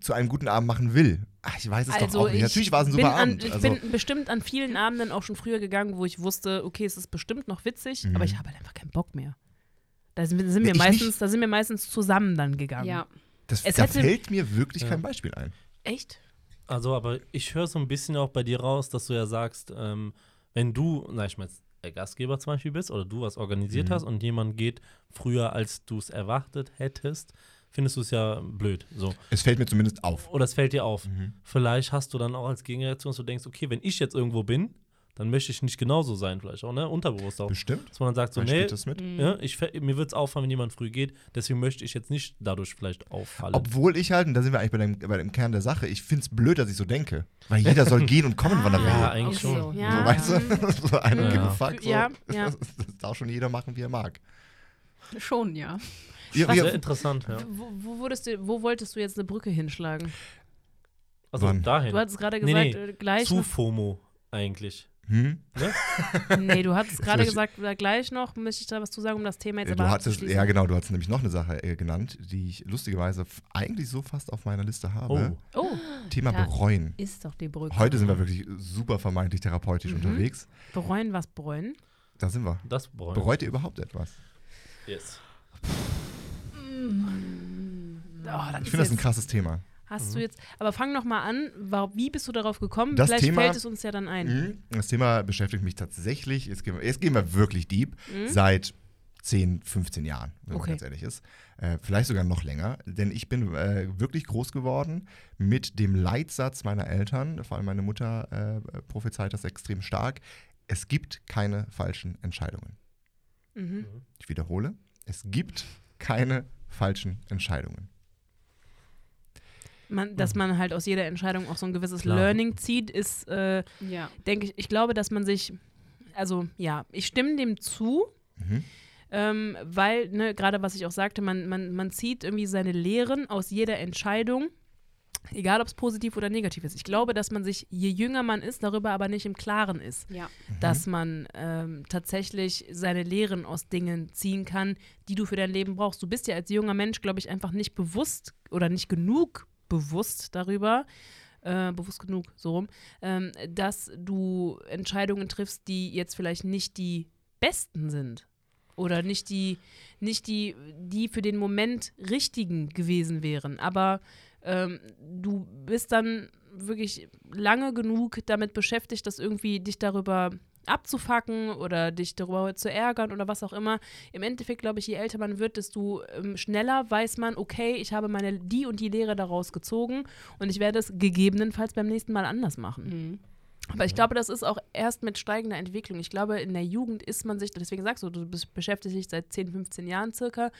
zu einem guten Abend machen will? Ach, ich weiß es doch auch nicht. Natürlich war es ein super bin an, Abend. Ich Also, bin bestimmt an vielen Abenden auch schon früher gegangen, wo ich wusste, okay, es ist bestimmt noch witzig, Mhm. aber ich habe halt einfach keinen Bock mehr. Da sind, wir- sind wir ich meistens, nicht. da sind wir meistens zusammen dann gegangen. Ja. das, es da hätte- fällt mir wirklich Ja. kein Beispiel ein. Echt? Also, aber ich höre so ein bisschen auch bei dir raus, dass du ja sagst, ähm, wenn du, na, ich meine, der Gastgeber zum Beispiel bist oder du was organisiert Mhm. hast und jemand geht früher, als du es erwartet hättest, findest du es ja blöd. So. Es fällt mir zumindest auf. Oder es fällt dir auf. Mhm. Vielleicht hast du dann auch als Gegenreaktion, dass du denkst, okay, wenn ich jetzt irgendwo bin, dann möchte ich nicht genauso sein, vielleicht auch, ne? Unterbewusst auch. Bestimmt. Dass man dann sagt, so, Man nee, mit. Mhm. ja, ich, mir wird es auffallen, wenn jemand früh geht, deswegen möchte ich jetzt nicht dadurch vielleicht auffallen. Obwohl ich halt, und da sind wir eigentlich bei dem, bei dem Kern der Sache, ich finde es blöd, dass ich so denke. Weil jeder soll gehen und kommen, wann er will. ja, eigentlich schon. Ja. So, weißt du? so ein Ja. give a fuck. So. Ja, ja. Das, das darf schon jeder machen, wie er mag. Schon, ja. Ihr, Sehr ihr, interessant, ja. Wo, wo, du, wo wolltest du jetzt eine Brücke hinschlagen? Also Wann? dahin. Du hattest gerade Nee, gesagt, nee. äh, gleich. Zu FOMO eigentlich. Hm? Nee, du hattest gerade gesagt, äh, gleich noch, möchte ich da was zu sagen, um das Thema jetzt Du aber hattest, ja, genau, du hattest nämlich noch eine Sache äh, genannt, die ich lustigerweise eigentlich so fast auf meiner Liste habe. Oh. Oh, Thema Da- Bereuen. Ist doch die Brücke. Heute sind wir wirklich super vermeintlich therapeutisch Mhm. unterwegs. bereuen, was bereuen? Da sind wir. Das bereuen. Bereut ihr überhaupt etwas? Yes. Oh, Ich finde das ein krasses Thema. Hast du jetzt, aber fang noch mal an, wie bist du darauf gekommen? Das Vielleicht Thema- fällt es uns ja dann ein. Mhm. Das Thema beschäftigt mich tatsächlich, jetzt gehen wir, jetzt gehen wir wirklich deep, Mhm. seit 10, 15 Jahren, wenn Okay. man ganz ehrlich ist. Äh, vielleicht sogar noch länger, denn ich bin äh, wirklich groß geworden mit dem Leitsatz meiner Eltern, vor allem meine Mutter äh, prophezeit das extrem stark, es gibt keine falschen Entscheidungen. Mhm. Ich wiederhole, es gibt keine falschen Entscheidungen. Man, dass man halt aus jeder Entscheidung auch so ein gewisses Klar. Learning zieht, ist, äh, Ja. denke ich, ich glaube, dass man sich, also ja, ich stimme dem zu, Mhm. ähm, weil, ne, gerade was ich auch sagte, man, man, man zieht irgendwie seine Lehren aus jeder Entscheidung, egal ob es positiv oder negativ ist. Ich glaube, dass man sich, je jünger man ist, darüber aber nicht im Klaren ist. Ja. dass man ähm, tatsächlich seine Lehren aus Dingen ziehen kann, die du für dein Leben brauchst. Du bist ja als junger Mensch, glaube ich, einfach nicht bewusst oder nicht genug bewusst darüber, äh, bewusst genug, so rum, ähm, dass du Entscheidungen triffst, die jetzt vielleicht nicht die besten sind. Oder nicht die, nicht die, die für den Moment richtigen gewesen wären. Aber ähm, du bist dann wirklich lange genug damit beschäftigt, dass irgendwie dich darüber abzufacken oder dich darüber zu ärgern oder was auch immer. Im Endeffekt, glaube ich, je älter man wird, desto ähm, schneller weiß man, okay, ich habe meine die und die Lehre daraus gezogen und ich werde es gegebenenfalls beim nächsten Mal anders machen. Mhm. Aber ich glaube, das ist auch erst mit steigender Entwicklung. Ich glaube, in der Jugend ist man sich, deswegen sagst du, du beschäftigst dich seit 10, 15 Jahren circa,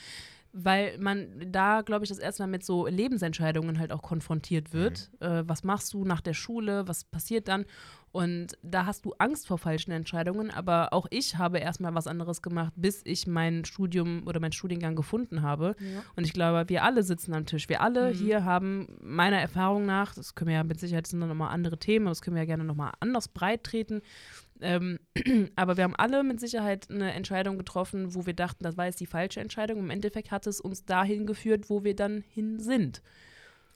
weil man da, glaube ich, das erste Mal mit so Lebensentscheidungen halt auch konfrontiert wird. Äh, was machst du nach der Schule? Was passiert dann? Und da hast du Angst vor falschen Entscheidungen, aber auch ich habe erstmal was anderes gemacht, bis ich mein Studium oder meinen Studiengang gefunden habe. Ja. Und ich glaube, wir alle sitzen am Tisch. Wir alle Mhm. hier haben meiner Erfahrung nach, das können wir ja mit Sicherheit, sind dann nochmal andere Themen, das können wir ja gerne nochmal anders breit treten. Ähm, aber wir haben alle mit Sicherheit eine Entscheidung getroffen, wo wir dachten, das war jetzt die falsche Entscheidung. Im Endeffekt hat es uns dahin geführt, wo wir dann hin sind.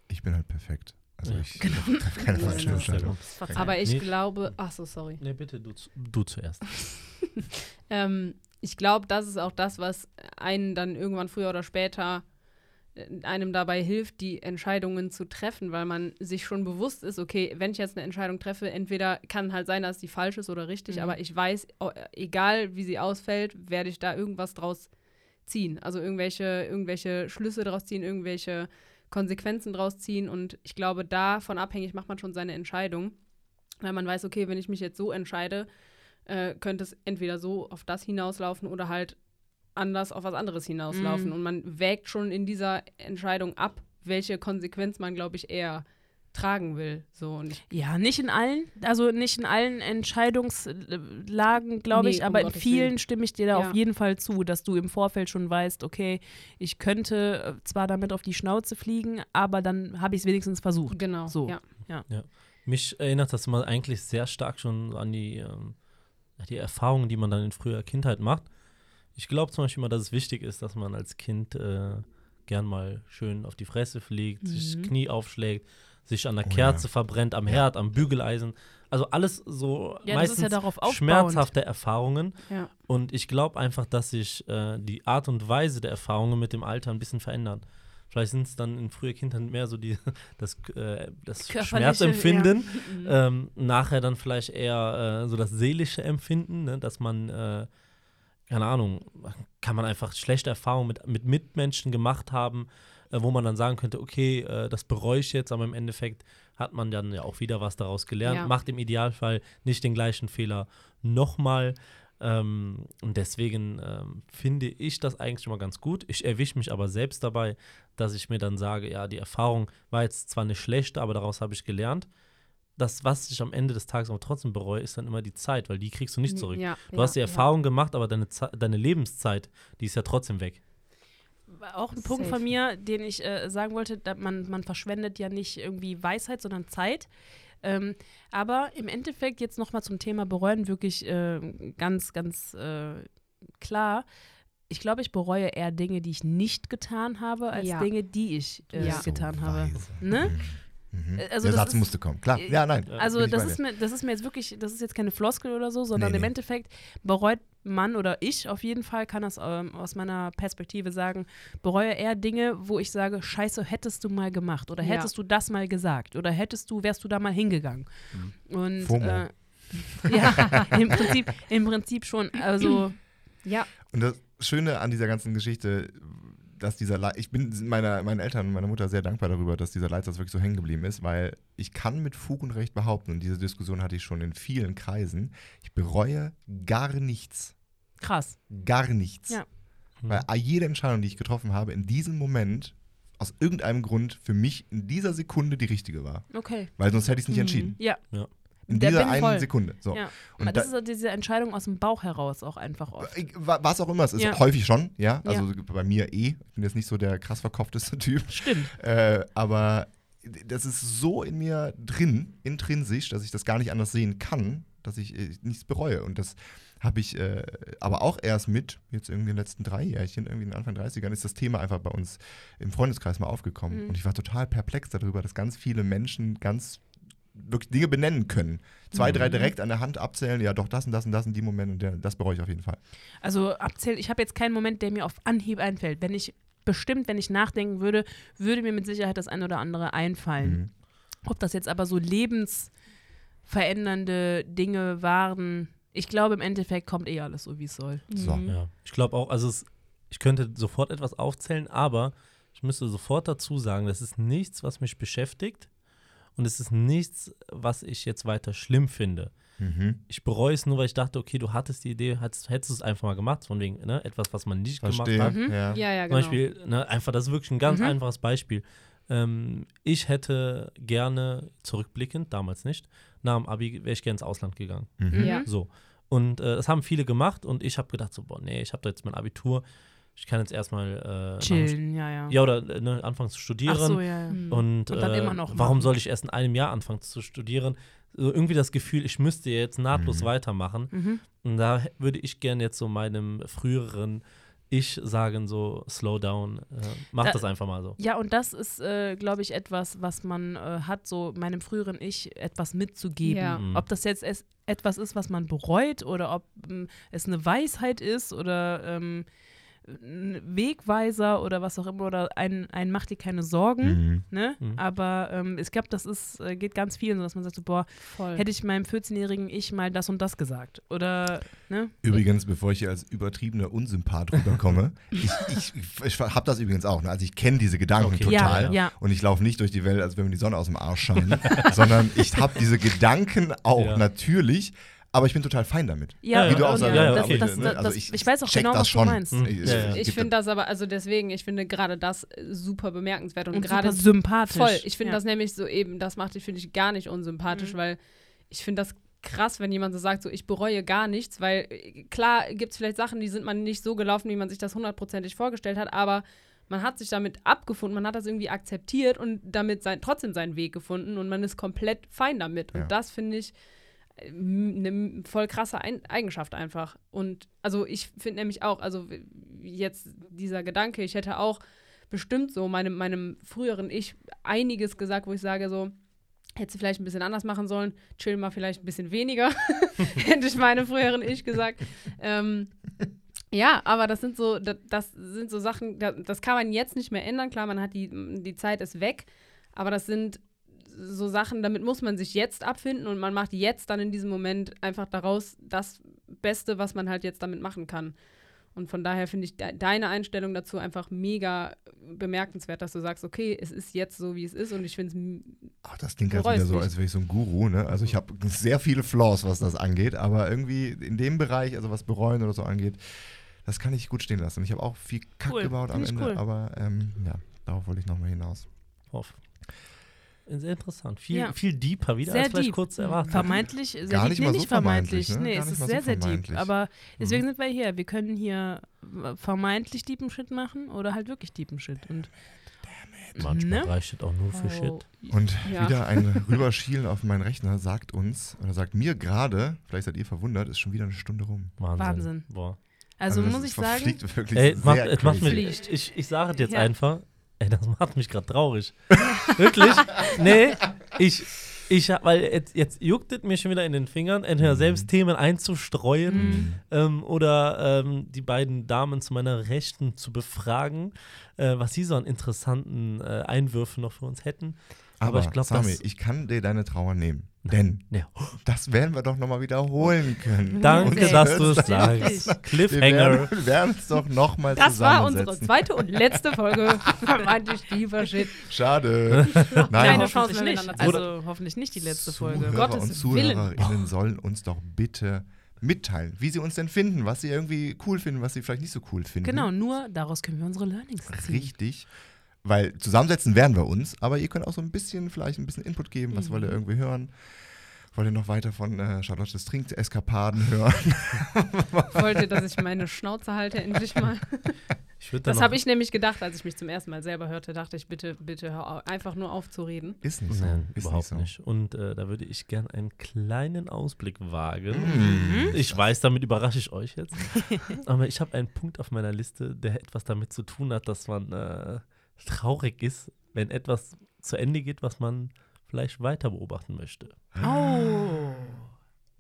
Ich bin halt perfekt. Also Ja. ich treffe keine falsche. Entscheidung. Aber ich Nee. glaube, ach so, sorry. Nee, bitte, du, du zuerst. Ähm, ich glaube, das ist auch das, was einen dann irgendwann früher oder später einem dabei hilft, die Entscheidungen zu treffen, weil man sich schon bewusst ist, okay, wenn ich jetzt eine Entscheidung treffe, entweder kann halt sein, dass die falsch ist oder richtig, Mhm. aber ich weiß, o- egal wie sie ausfällt, werde ich da irgendwas draus ziehen. Also irgendwelche, irgendwelche Schlüsse draus ziehen, irgendwelche Konsequenzen draus ziehen und ich glaube, davon abhängig macht man schon seine Entscheidung, weil man weiß, okay, wenn ich mich jetzt so entscheide, äh, könnte es entweder so auf das hinauslaufen oder halt anders auf was anderes hinauslaufen. Mhm. Und man wägt schon in dieser Entscheidung ab, welche Konsequenz man, glaube ich, eher tragen will. So und Ja, nicht in allen, also nicht in allen Entscheidungslagen, glaube Nee, ich, um aber in Gottes vielen stimme ich dir da Ja. auf jeden Fall zu, dass du im Vorfeld schon weißt, okay, ich könnte äh, zwar damit auf die Schnauze fliegen, aber dann habe ich es wenigstens versucht. genau. So. Ja. Mich erinnert das mal eigentlich sehr stark schon an die, ähm, ja, die Erfahrungen, die man dann in früher Kindheit macht. Ich glaube zum Beispiel mal, dass es wichtig ist, dass man als Kind äh, gern mal schön auf die Fresse fliegt, sich Mhm. das Knie aufschlägt, sich an der Oh Kerze ja. verbrennt, am Herd, am Bügeleisen. Also alles so Ja, meistens ja schmerzhafte Erfahrungen. Ja. Und ich glaube einfach, dass sich äh, die Art und Weise der Erfahrungen mit dem Alter ein bisschen verändern. Vielleicht sind es dann in früher Kindheit mehr so die, das, äh, das Schmerzempfinden, ja. ähm, nachher dann vielleicht eher äh, so das seelische Empfinden, ne? dass man, äh, keine Ahnung, kann man einfach schlechte Erfahrungen mit, mit Mitmenschen gemacht haben, äh, wo man dann sagen könnte, okay, äh, das bereue ich jetzt, aber im Endeffekt hat man dann ja auch wieder was daraus gelernt, Ja. macht im Idealfall nicht den gleichen Fehler nochmal. Ähm, und deswegen ähm, finde ich das eigentlich schon mal ganz gut. Ich erwische mich aber selbst dabei, dass ich mir dann sage, ja, die Erfahrung war jetzt zwar eine schlechte, aber daraus habe ich gelernt. Das, was ich am Ende des Tages aber trotzdem bereue, ist dann immer die Zeit, weil die kriegst du nicht zurück. Ja, Du ja, hast die Erfahrung gemacht, aber deine, deine Lebenszeit, die ist ja trotzdem weg. Auch ein Punkt Safe. von mir, den ich äh, sagen wollte, man, man verschwendet ja nicht irgendwie Weisheit, sondern Zeit. Ähm, aber im Endeffekt jetzt nochmal zum Thema bereuen wirklich äh, ganz, ganz äh, klar. Ich glaube, ich bereue eher Dinge, die ich nicht getan habe, als Ja. Dinge, die ich äh, Ja. getan So habe. Ne? Mhm. Äh, also Der das Satz ist- musste kommen. Klar. äh, Ja, nein. Also bin ich das ist, mir, das ist mir jetzt wirklich, das ist jetzt keine Floskel oder so, sondern Nee, im nee. Endeffekt bereut man oder ich auf jeden Fall, kann das ähm, aus meiner Perspektive sagen, bereue eher Dinge, wo ich sage, scheiße, hättest du mal gemacht oder Ja. hättest du das mal gesagt oder hättest du, wärst du da mal hingegangen. Mhm. Und FOMO. äh, ja, im Prinzip, im Prinzip schon. Also Ja, Und das Schöne an dieser ganzen Geschichte, dass dieser Le ich bin meiner, meinen Eltern und meiner Mutter sehr dankbar darüber, dass dieser Leitsatz wirklich so hängen geblieben ist, weil ich kann mit Fug und Recht behaupten, und diese Diskussion hatte ich schon in vielen Kreisen, ich bereue gar nichts. krass. Gar nichts. Ja. Weil jede Entscheidung, die ich getroffen habe, in diesem Moment aus irgendeinem Grund für mich in dieser Sekunde die richtige war. Okay. Weil sonst hätte ich es nicht Mhm. entschieden. Ja, In Da dieser einen voll. Sekunde. So. ja. Und das da- ist diese Entscheidung aus dem Bauch heraus auch einfach oft. Wa- Was auch immer es ist, Ja. häufig schon, ja. Also Ja. bei mir eh. Ich bin jetzt nicht so der krass verkopfteste Typ. Stimmt. Äh, aber das ist so in mir drin, intrinsisch, dass ich das gar nicht anders sehen kann, dass ich äh, nichts bereue. Und das habe ich äh, aber auch erst mit, jetzt irgendwie in den letzten drei Jährchen, irgendwie in den Anfang 30ern, ist das Thema einfach bei uns im Freundeskreis mal aufgekommen. Mhm. Und ich war total perplex darüber, dass ganz viele Menschen ganz wirklich Dinge benennen können. Zwei, drei Mhm. direkt an der Hand abzählen, ja doch, das und das und das in die Momente und der, das bereue ich auf jeden Fall. Also abzählen, ich habe jetzt keinen Moment, der mir auf Anhieb einfällt. Wenn ich bestimmt, wenn ich nachdenken würde, würde mir mit Sicherheit das ein oder andere einfallen. Mhm. Ob das jetzt aber so lebensverändernde Dinge waren, ich glaube im Endeffekt kommt eh alles so, wie es soll. So. Mhm. Ja, ich glaube auch, also es, ich könnte sofort etwas aufzählen, aber ich müsste sofort dazu sagen, das ist nichts, was mich beschäftigt und es ist nichts, was ich jetzt weiter schlimm finde. Mhm. Ich bereue es nur, weil ich dachte, okay, du hattest die Idee, hättest, hättest du es einfach mal gemacht, von wegen, ne, etwas, was man nicht gemacht Verstehe. hat. Mhm. Ja. ja, ja, Zum genau. Beispiel, ne, einfach, das ist wirklich ein ganz Mhm. einfaches Beispiel. Ähm, ich hätte gerne, zurückblickend, damals nicht, nach dem Abi wäre ich gerne ins Ausland gegangen. Mhm. Ja. So. Und äh, das haben viele gemacht und ich habe gedacht, so, boah, nee, ich habe da jetzt mein Abitur, ich kann jetzt erstmal äh, Chillen, ja, ja. Ja, oder äh, ne, anfangen zu studieren. Ach so, ja, ja. Mhm. Und, Und dann äh, immer noch warum machen. soll ich erst in einem Jahr anfangen zu studieren? So irgendwie das Gefühl, ich müsste jetzt nahtlos Mhm. weitermachen. Mhm. Und da würde ich gerne jetzt so meinem früheren Ich sagen, so, slow down, äh, mach Da- das einfach mal so. Ja, und das ist, äh, glaube ich, etwas, was man äh, hat, so meinem früheren Ich etwas mitzugeben. Ja. Mhm. Ob das jetzt es etwas ist, was man bereut oder ob ähm, es eine Weisheit ist oder ähm, Wegweiser oder was auch immer oder ein, ein macht dir keine Sorgen. Mhm. Ne? Mhm. Aber ähm, ich glaube, das ist, äh, geht ganz vielen so, dass man sagt, so, boah, Voll. hätte ich meinem 14-jährigen Ich mal das und das gesagt. Oder, ne? Übrigens, bevor ich hier als übertriebener Unsympath rüberkomme, ich, ich, ich habe das übrigens auch. Ne? Also ich kenne diese Gedanken Okay. total. Ja, ja. Und ich laufe nicht durch die Welt, als wenn mir die Sonne aus dem Arsch scheint, sondern ich habe diese Gedanken auch Ja. natürlich. Aber ich bin total fein damit. Ja, Wie du auch und sagst, ja, ja, das, okay. das, das, Also ich- ich, weiß auch genau, was schon. du meinst. Mhm. Ich- Ja, ja. es Ich finde das aber, also deswegen, ich finde gerade das super bemerkenswert und, Und gerade super sympathisch. voll. Ich finde ja. das nämlich so eben, das macht ich, finde ich, gar nicht unsympathisch, Mhm. weil ich finde das krass, wenn jemand so sagt, so ich bereue gar nichts, weil äh, klar gibt es vielleicht Sachen, die sind man nicht so gelaufen, wie man sich das hundertprozentig vorgestellt hat, aber man hat sich damit abgefunden, man hat das irgendwie akzeptiert und damit sein, trotzdem seinen Weg gefunden und man ist komplett fein damit. Und Ja. das finde ich eine voll krasse Eigenschaft einfach. Und also ich finde nämlich auch, also jetzt dieser Gedanke, ich hätte auch bestimmt so meinem, meinem früheren Ich einiges gesagt, wo ich sage so, hätte sie vielleicht ein bisschen anders machen sollen, chill mal vielleicht ein bisschen weniger, hätte ich meinem früheren Ich gesagt. Ähm, ja, aber das sind so, das, das sind so Sachen, das, das kann man jetzt nicht mehr ändern. Klar, man hat die, die Zeit ist weg, aber das sind so Sachen, damit muss man sich jetzt abfinden und man macht jetzt dann in diesem Moment einfach daraus das Beste, was man halt jetzt damit machen kann. Und von daher finde ich de deine Einstellung dazu einfach mega bemerkenswert, dass du sagst, okay, es ist jetzt so, wie es ist und ich finde es Ach, das klingt Bereust wieder so, als wäre ich so ein Guru, ne? Also ich habe sehr viele Flaws, was das angeht, aber irgendwie in dem Bereich, also was bereuen oder so angeht, das kann ich gut stehen lassen. Ich habe auch viel Kack Cool, gebaut am Ende, cool. aber ähm, ja, darauf wollte ich nochmal hinaus. Hoff. Sehr interessant. Viel, Ja. viel deeper wieder Sehr als vielleicht deep. kurz erwartet. Vermeintlich, sehr Gar deep. nicht nee, mal nicht so vermeintlich, vermeintlich. ne? Nee, Gar es nicht ist mal so sehr, sehr deep. vermeintlich. Aber deswegen Mhm. sind wir hier. Wir können hier äh, vermeintlich deepen Shit machen oder halt wirklich deepen Shit. Und Manchmal Ne? reicht es auch nur für Oh. Shit. Und Ja. wieder ein Rüberschielen auf meinen Rechner sagt uns, oder sagt mir gerade, vielleicht seid ihr verwundert, ist schon wieder eine Stunde rum. Wahnsinn. Wahnsinn. Boah. Also, das muss ich sagen, wirklich Ey, sehr macht, es macht crazy. mich, Fliegt. ich, ich sage es jetzt Ja. einfach, ey, das macht mich gerade traurig. Wirklich? Nee, ich, ich, hab- weil jetzt, jetzt juckt es mir schon wieder in den Fingern, entweder Mhm. selbst Themen einzustreuen Mhm. ähm, oder ähm, die beiden Damen zu meiner Rechten zu befragen, äh, was sie so an interessanten äh, Einwürfen noch für uns hätten. Aber, Aber ich glaub, Sami, ich kann dir deine Trauer nehmen. Denn Ja. das werden wir doch nochmal wiederholen können. Danke, dass du es sagst. Cliffhanger. werden, wir werden uns doch nochmal Das war zusammensetzen. unsere zweite und letzte Folge. Vermeintlich tiefer Shit. Schade. Keine Nein, Chance, wenn wir nicht. Also hoffentlich nicht die letzte Folge. Zuhörer Gottes und Willen. Zuhörerinnen sollen uns doch bitte mitteilen, wie sie uns denn finden, was sie irgendwie cool finden, was sie vielleicht nicht so cool finden. Genau, nur daraus können wir unsere Learnings ziehen. Richtig. Weil zusammensetzen werden wir uns, aber ihr könnt auch so ein bisschen, vielleicht ein bisschen Input geben. Was Mhm. wollt ihr irgendwie hören? Wollt ihr noch weiter von äh, Charlottes Trinkt-Eskapaden hören? Wollte, dass ich meine Schnauze halte, endlich mal. Das habe ich nämlich gedacht, als ich mich zum ersten Mal selber hörte, dachte ich, bitte, bitte hör au- einfach nur auf zu reden. Ist nicht so. Nein, ist überhaupt nicht. nicht. Und äh, da würde ich gern einen kleinen Ausblick wagen. Mhm. Ich weiß, damit überrasche ich euch jetzt. Aber ich habe einen Punkt auf meiner Liste, der etwas damit zu tun hat, dass man äh, traurig ist, wenn etwas zu Ende geht, was man vielleicht weiter beobachten möchte. Oh.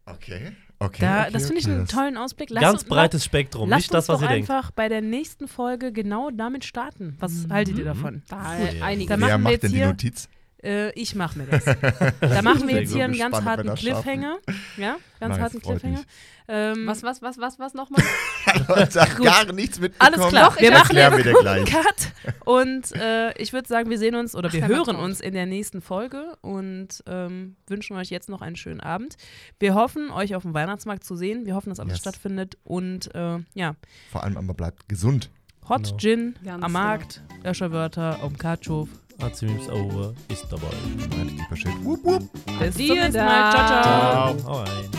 Okay. Okay. Da, okay, das finde ich okay, einen das- tollen Ausblick. Lass Ganz uns- breites Spektrum, Lasst nicht das, was uns ihr denkt. einfach bei der nächsten Folge genau damit starten. Was haltet ihr davon? Da Cool. einige. Da Wer machen wir macht jetzt denn die hier- Notiz? Äh, ich mache mir das. Da machen wir jetzt hier einen ganz harten. Cliffhanger. Ja, ganz Nice, harten Cliffhanger. Ähm, was, was, was, was, was nochmal? Leute, gar nichts mitbekommen. Alles klar, Doch, ich wir machen jetzt einen gleich. Cut. Und äh, ich würde sagen, wir sehen uns oder wir Ach, hören uns in der nächsten Folge und ähm, wünschen euch jetzt noch einen schönen Abend. Wir hoffen, euch auf dem Weihnachtsmarkt zu sehen. Wir hoffen, dass alles Yes. stattfindet. Und äh, ja, Vor allem aber bleibt gesund. Hot Genau. Gin Ganz am genau. Markt, Öscherwörter auf dem Katschhof. Azims Auer ist dabei. Meinte die Shit. Wupp, wupp. Bis zum nächsten. Mal. Ciao, ciao. Ciao. Hau rein.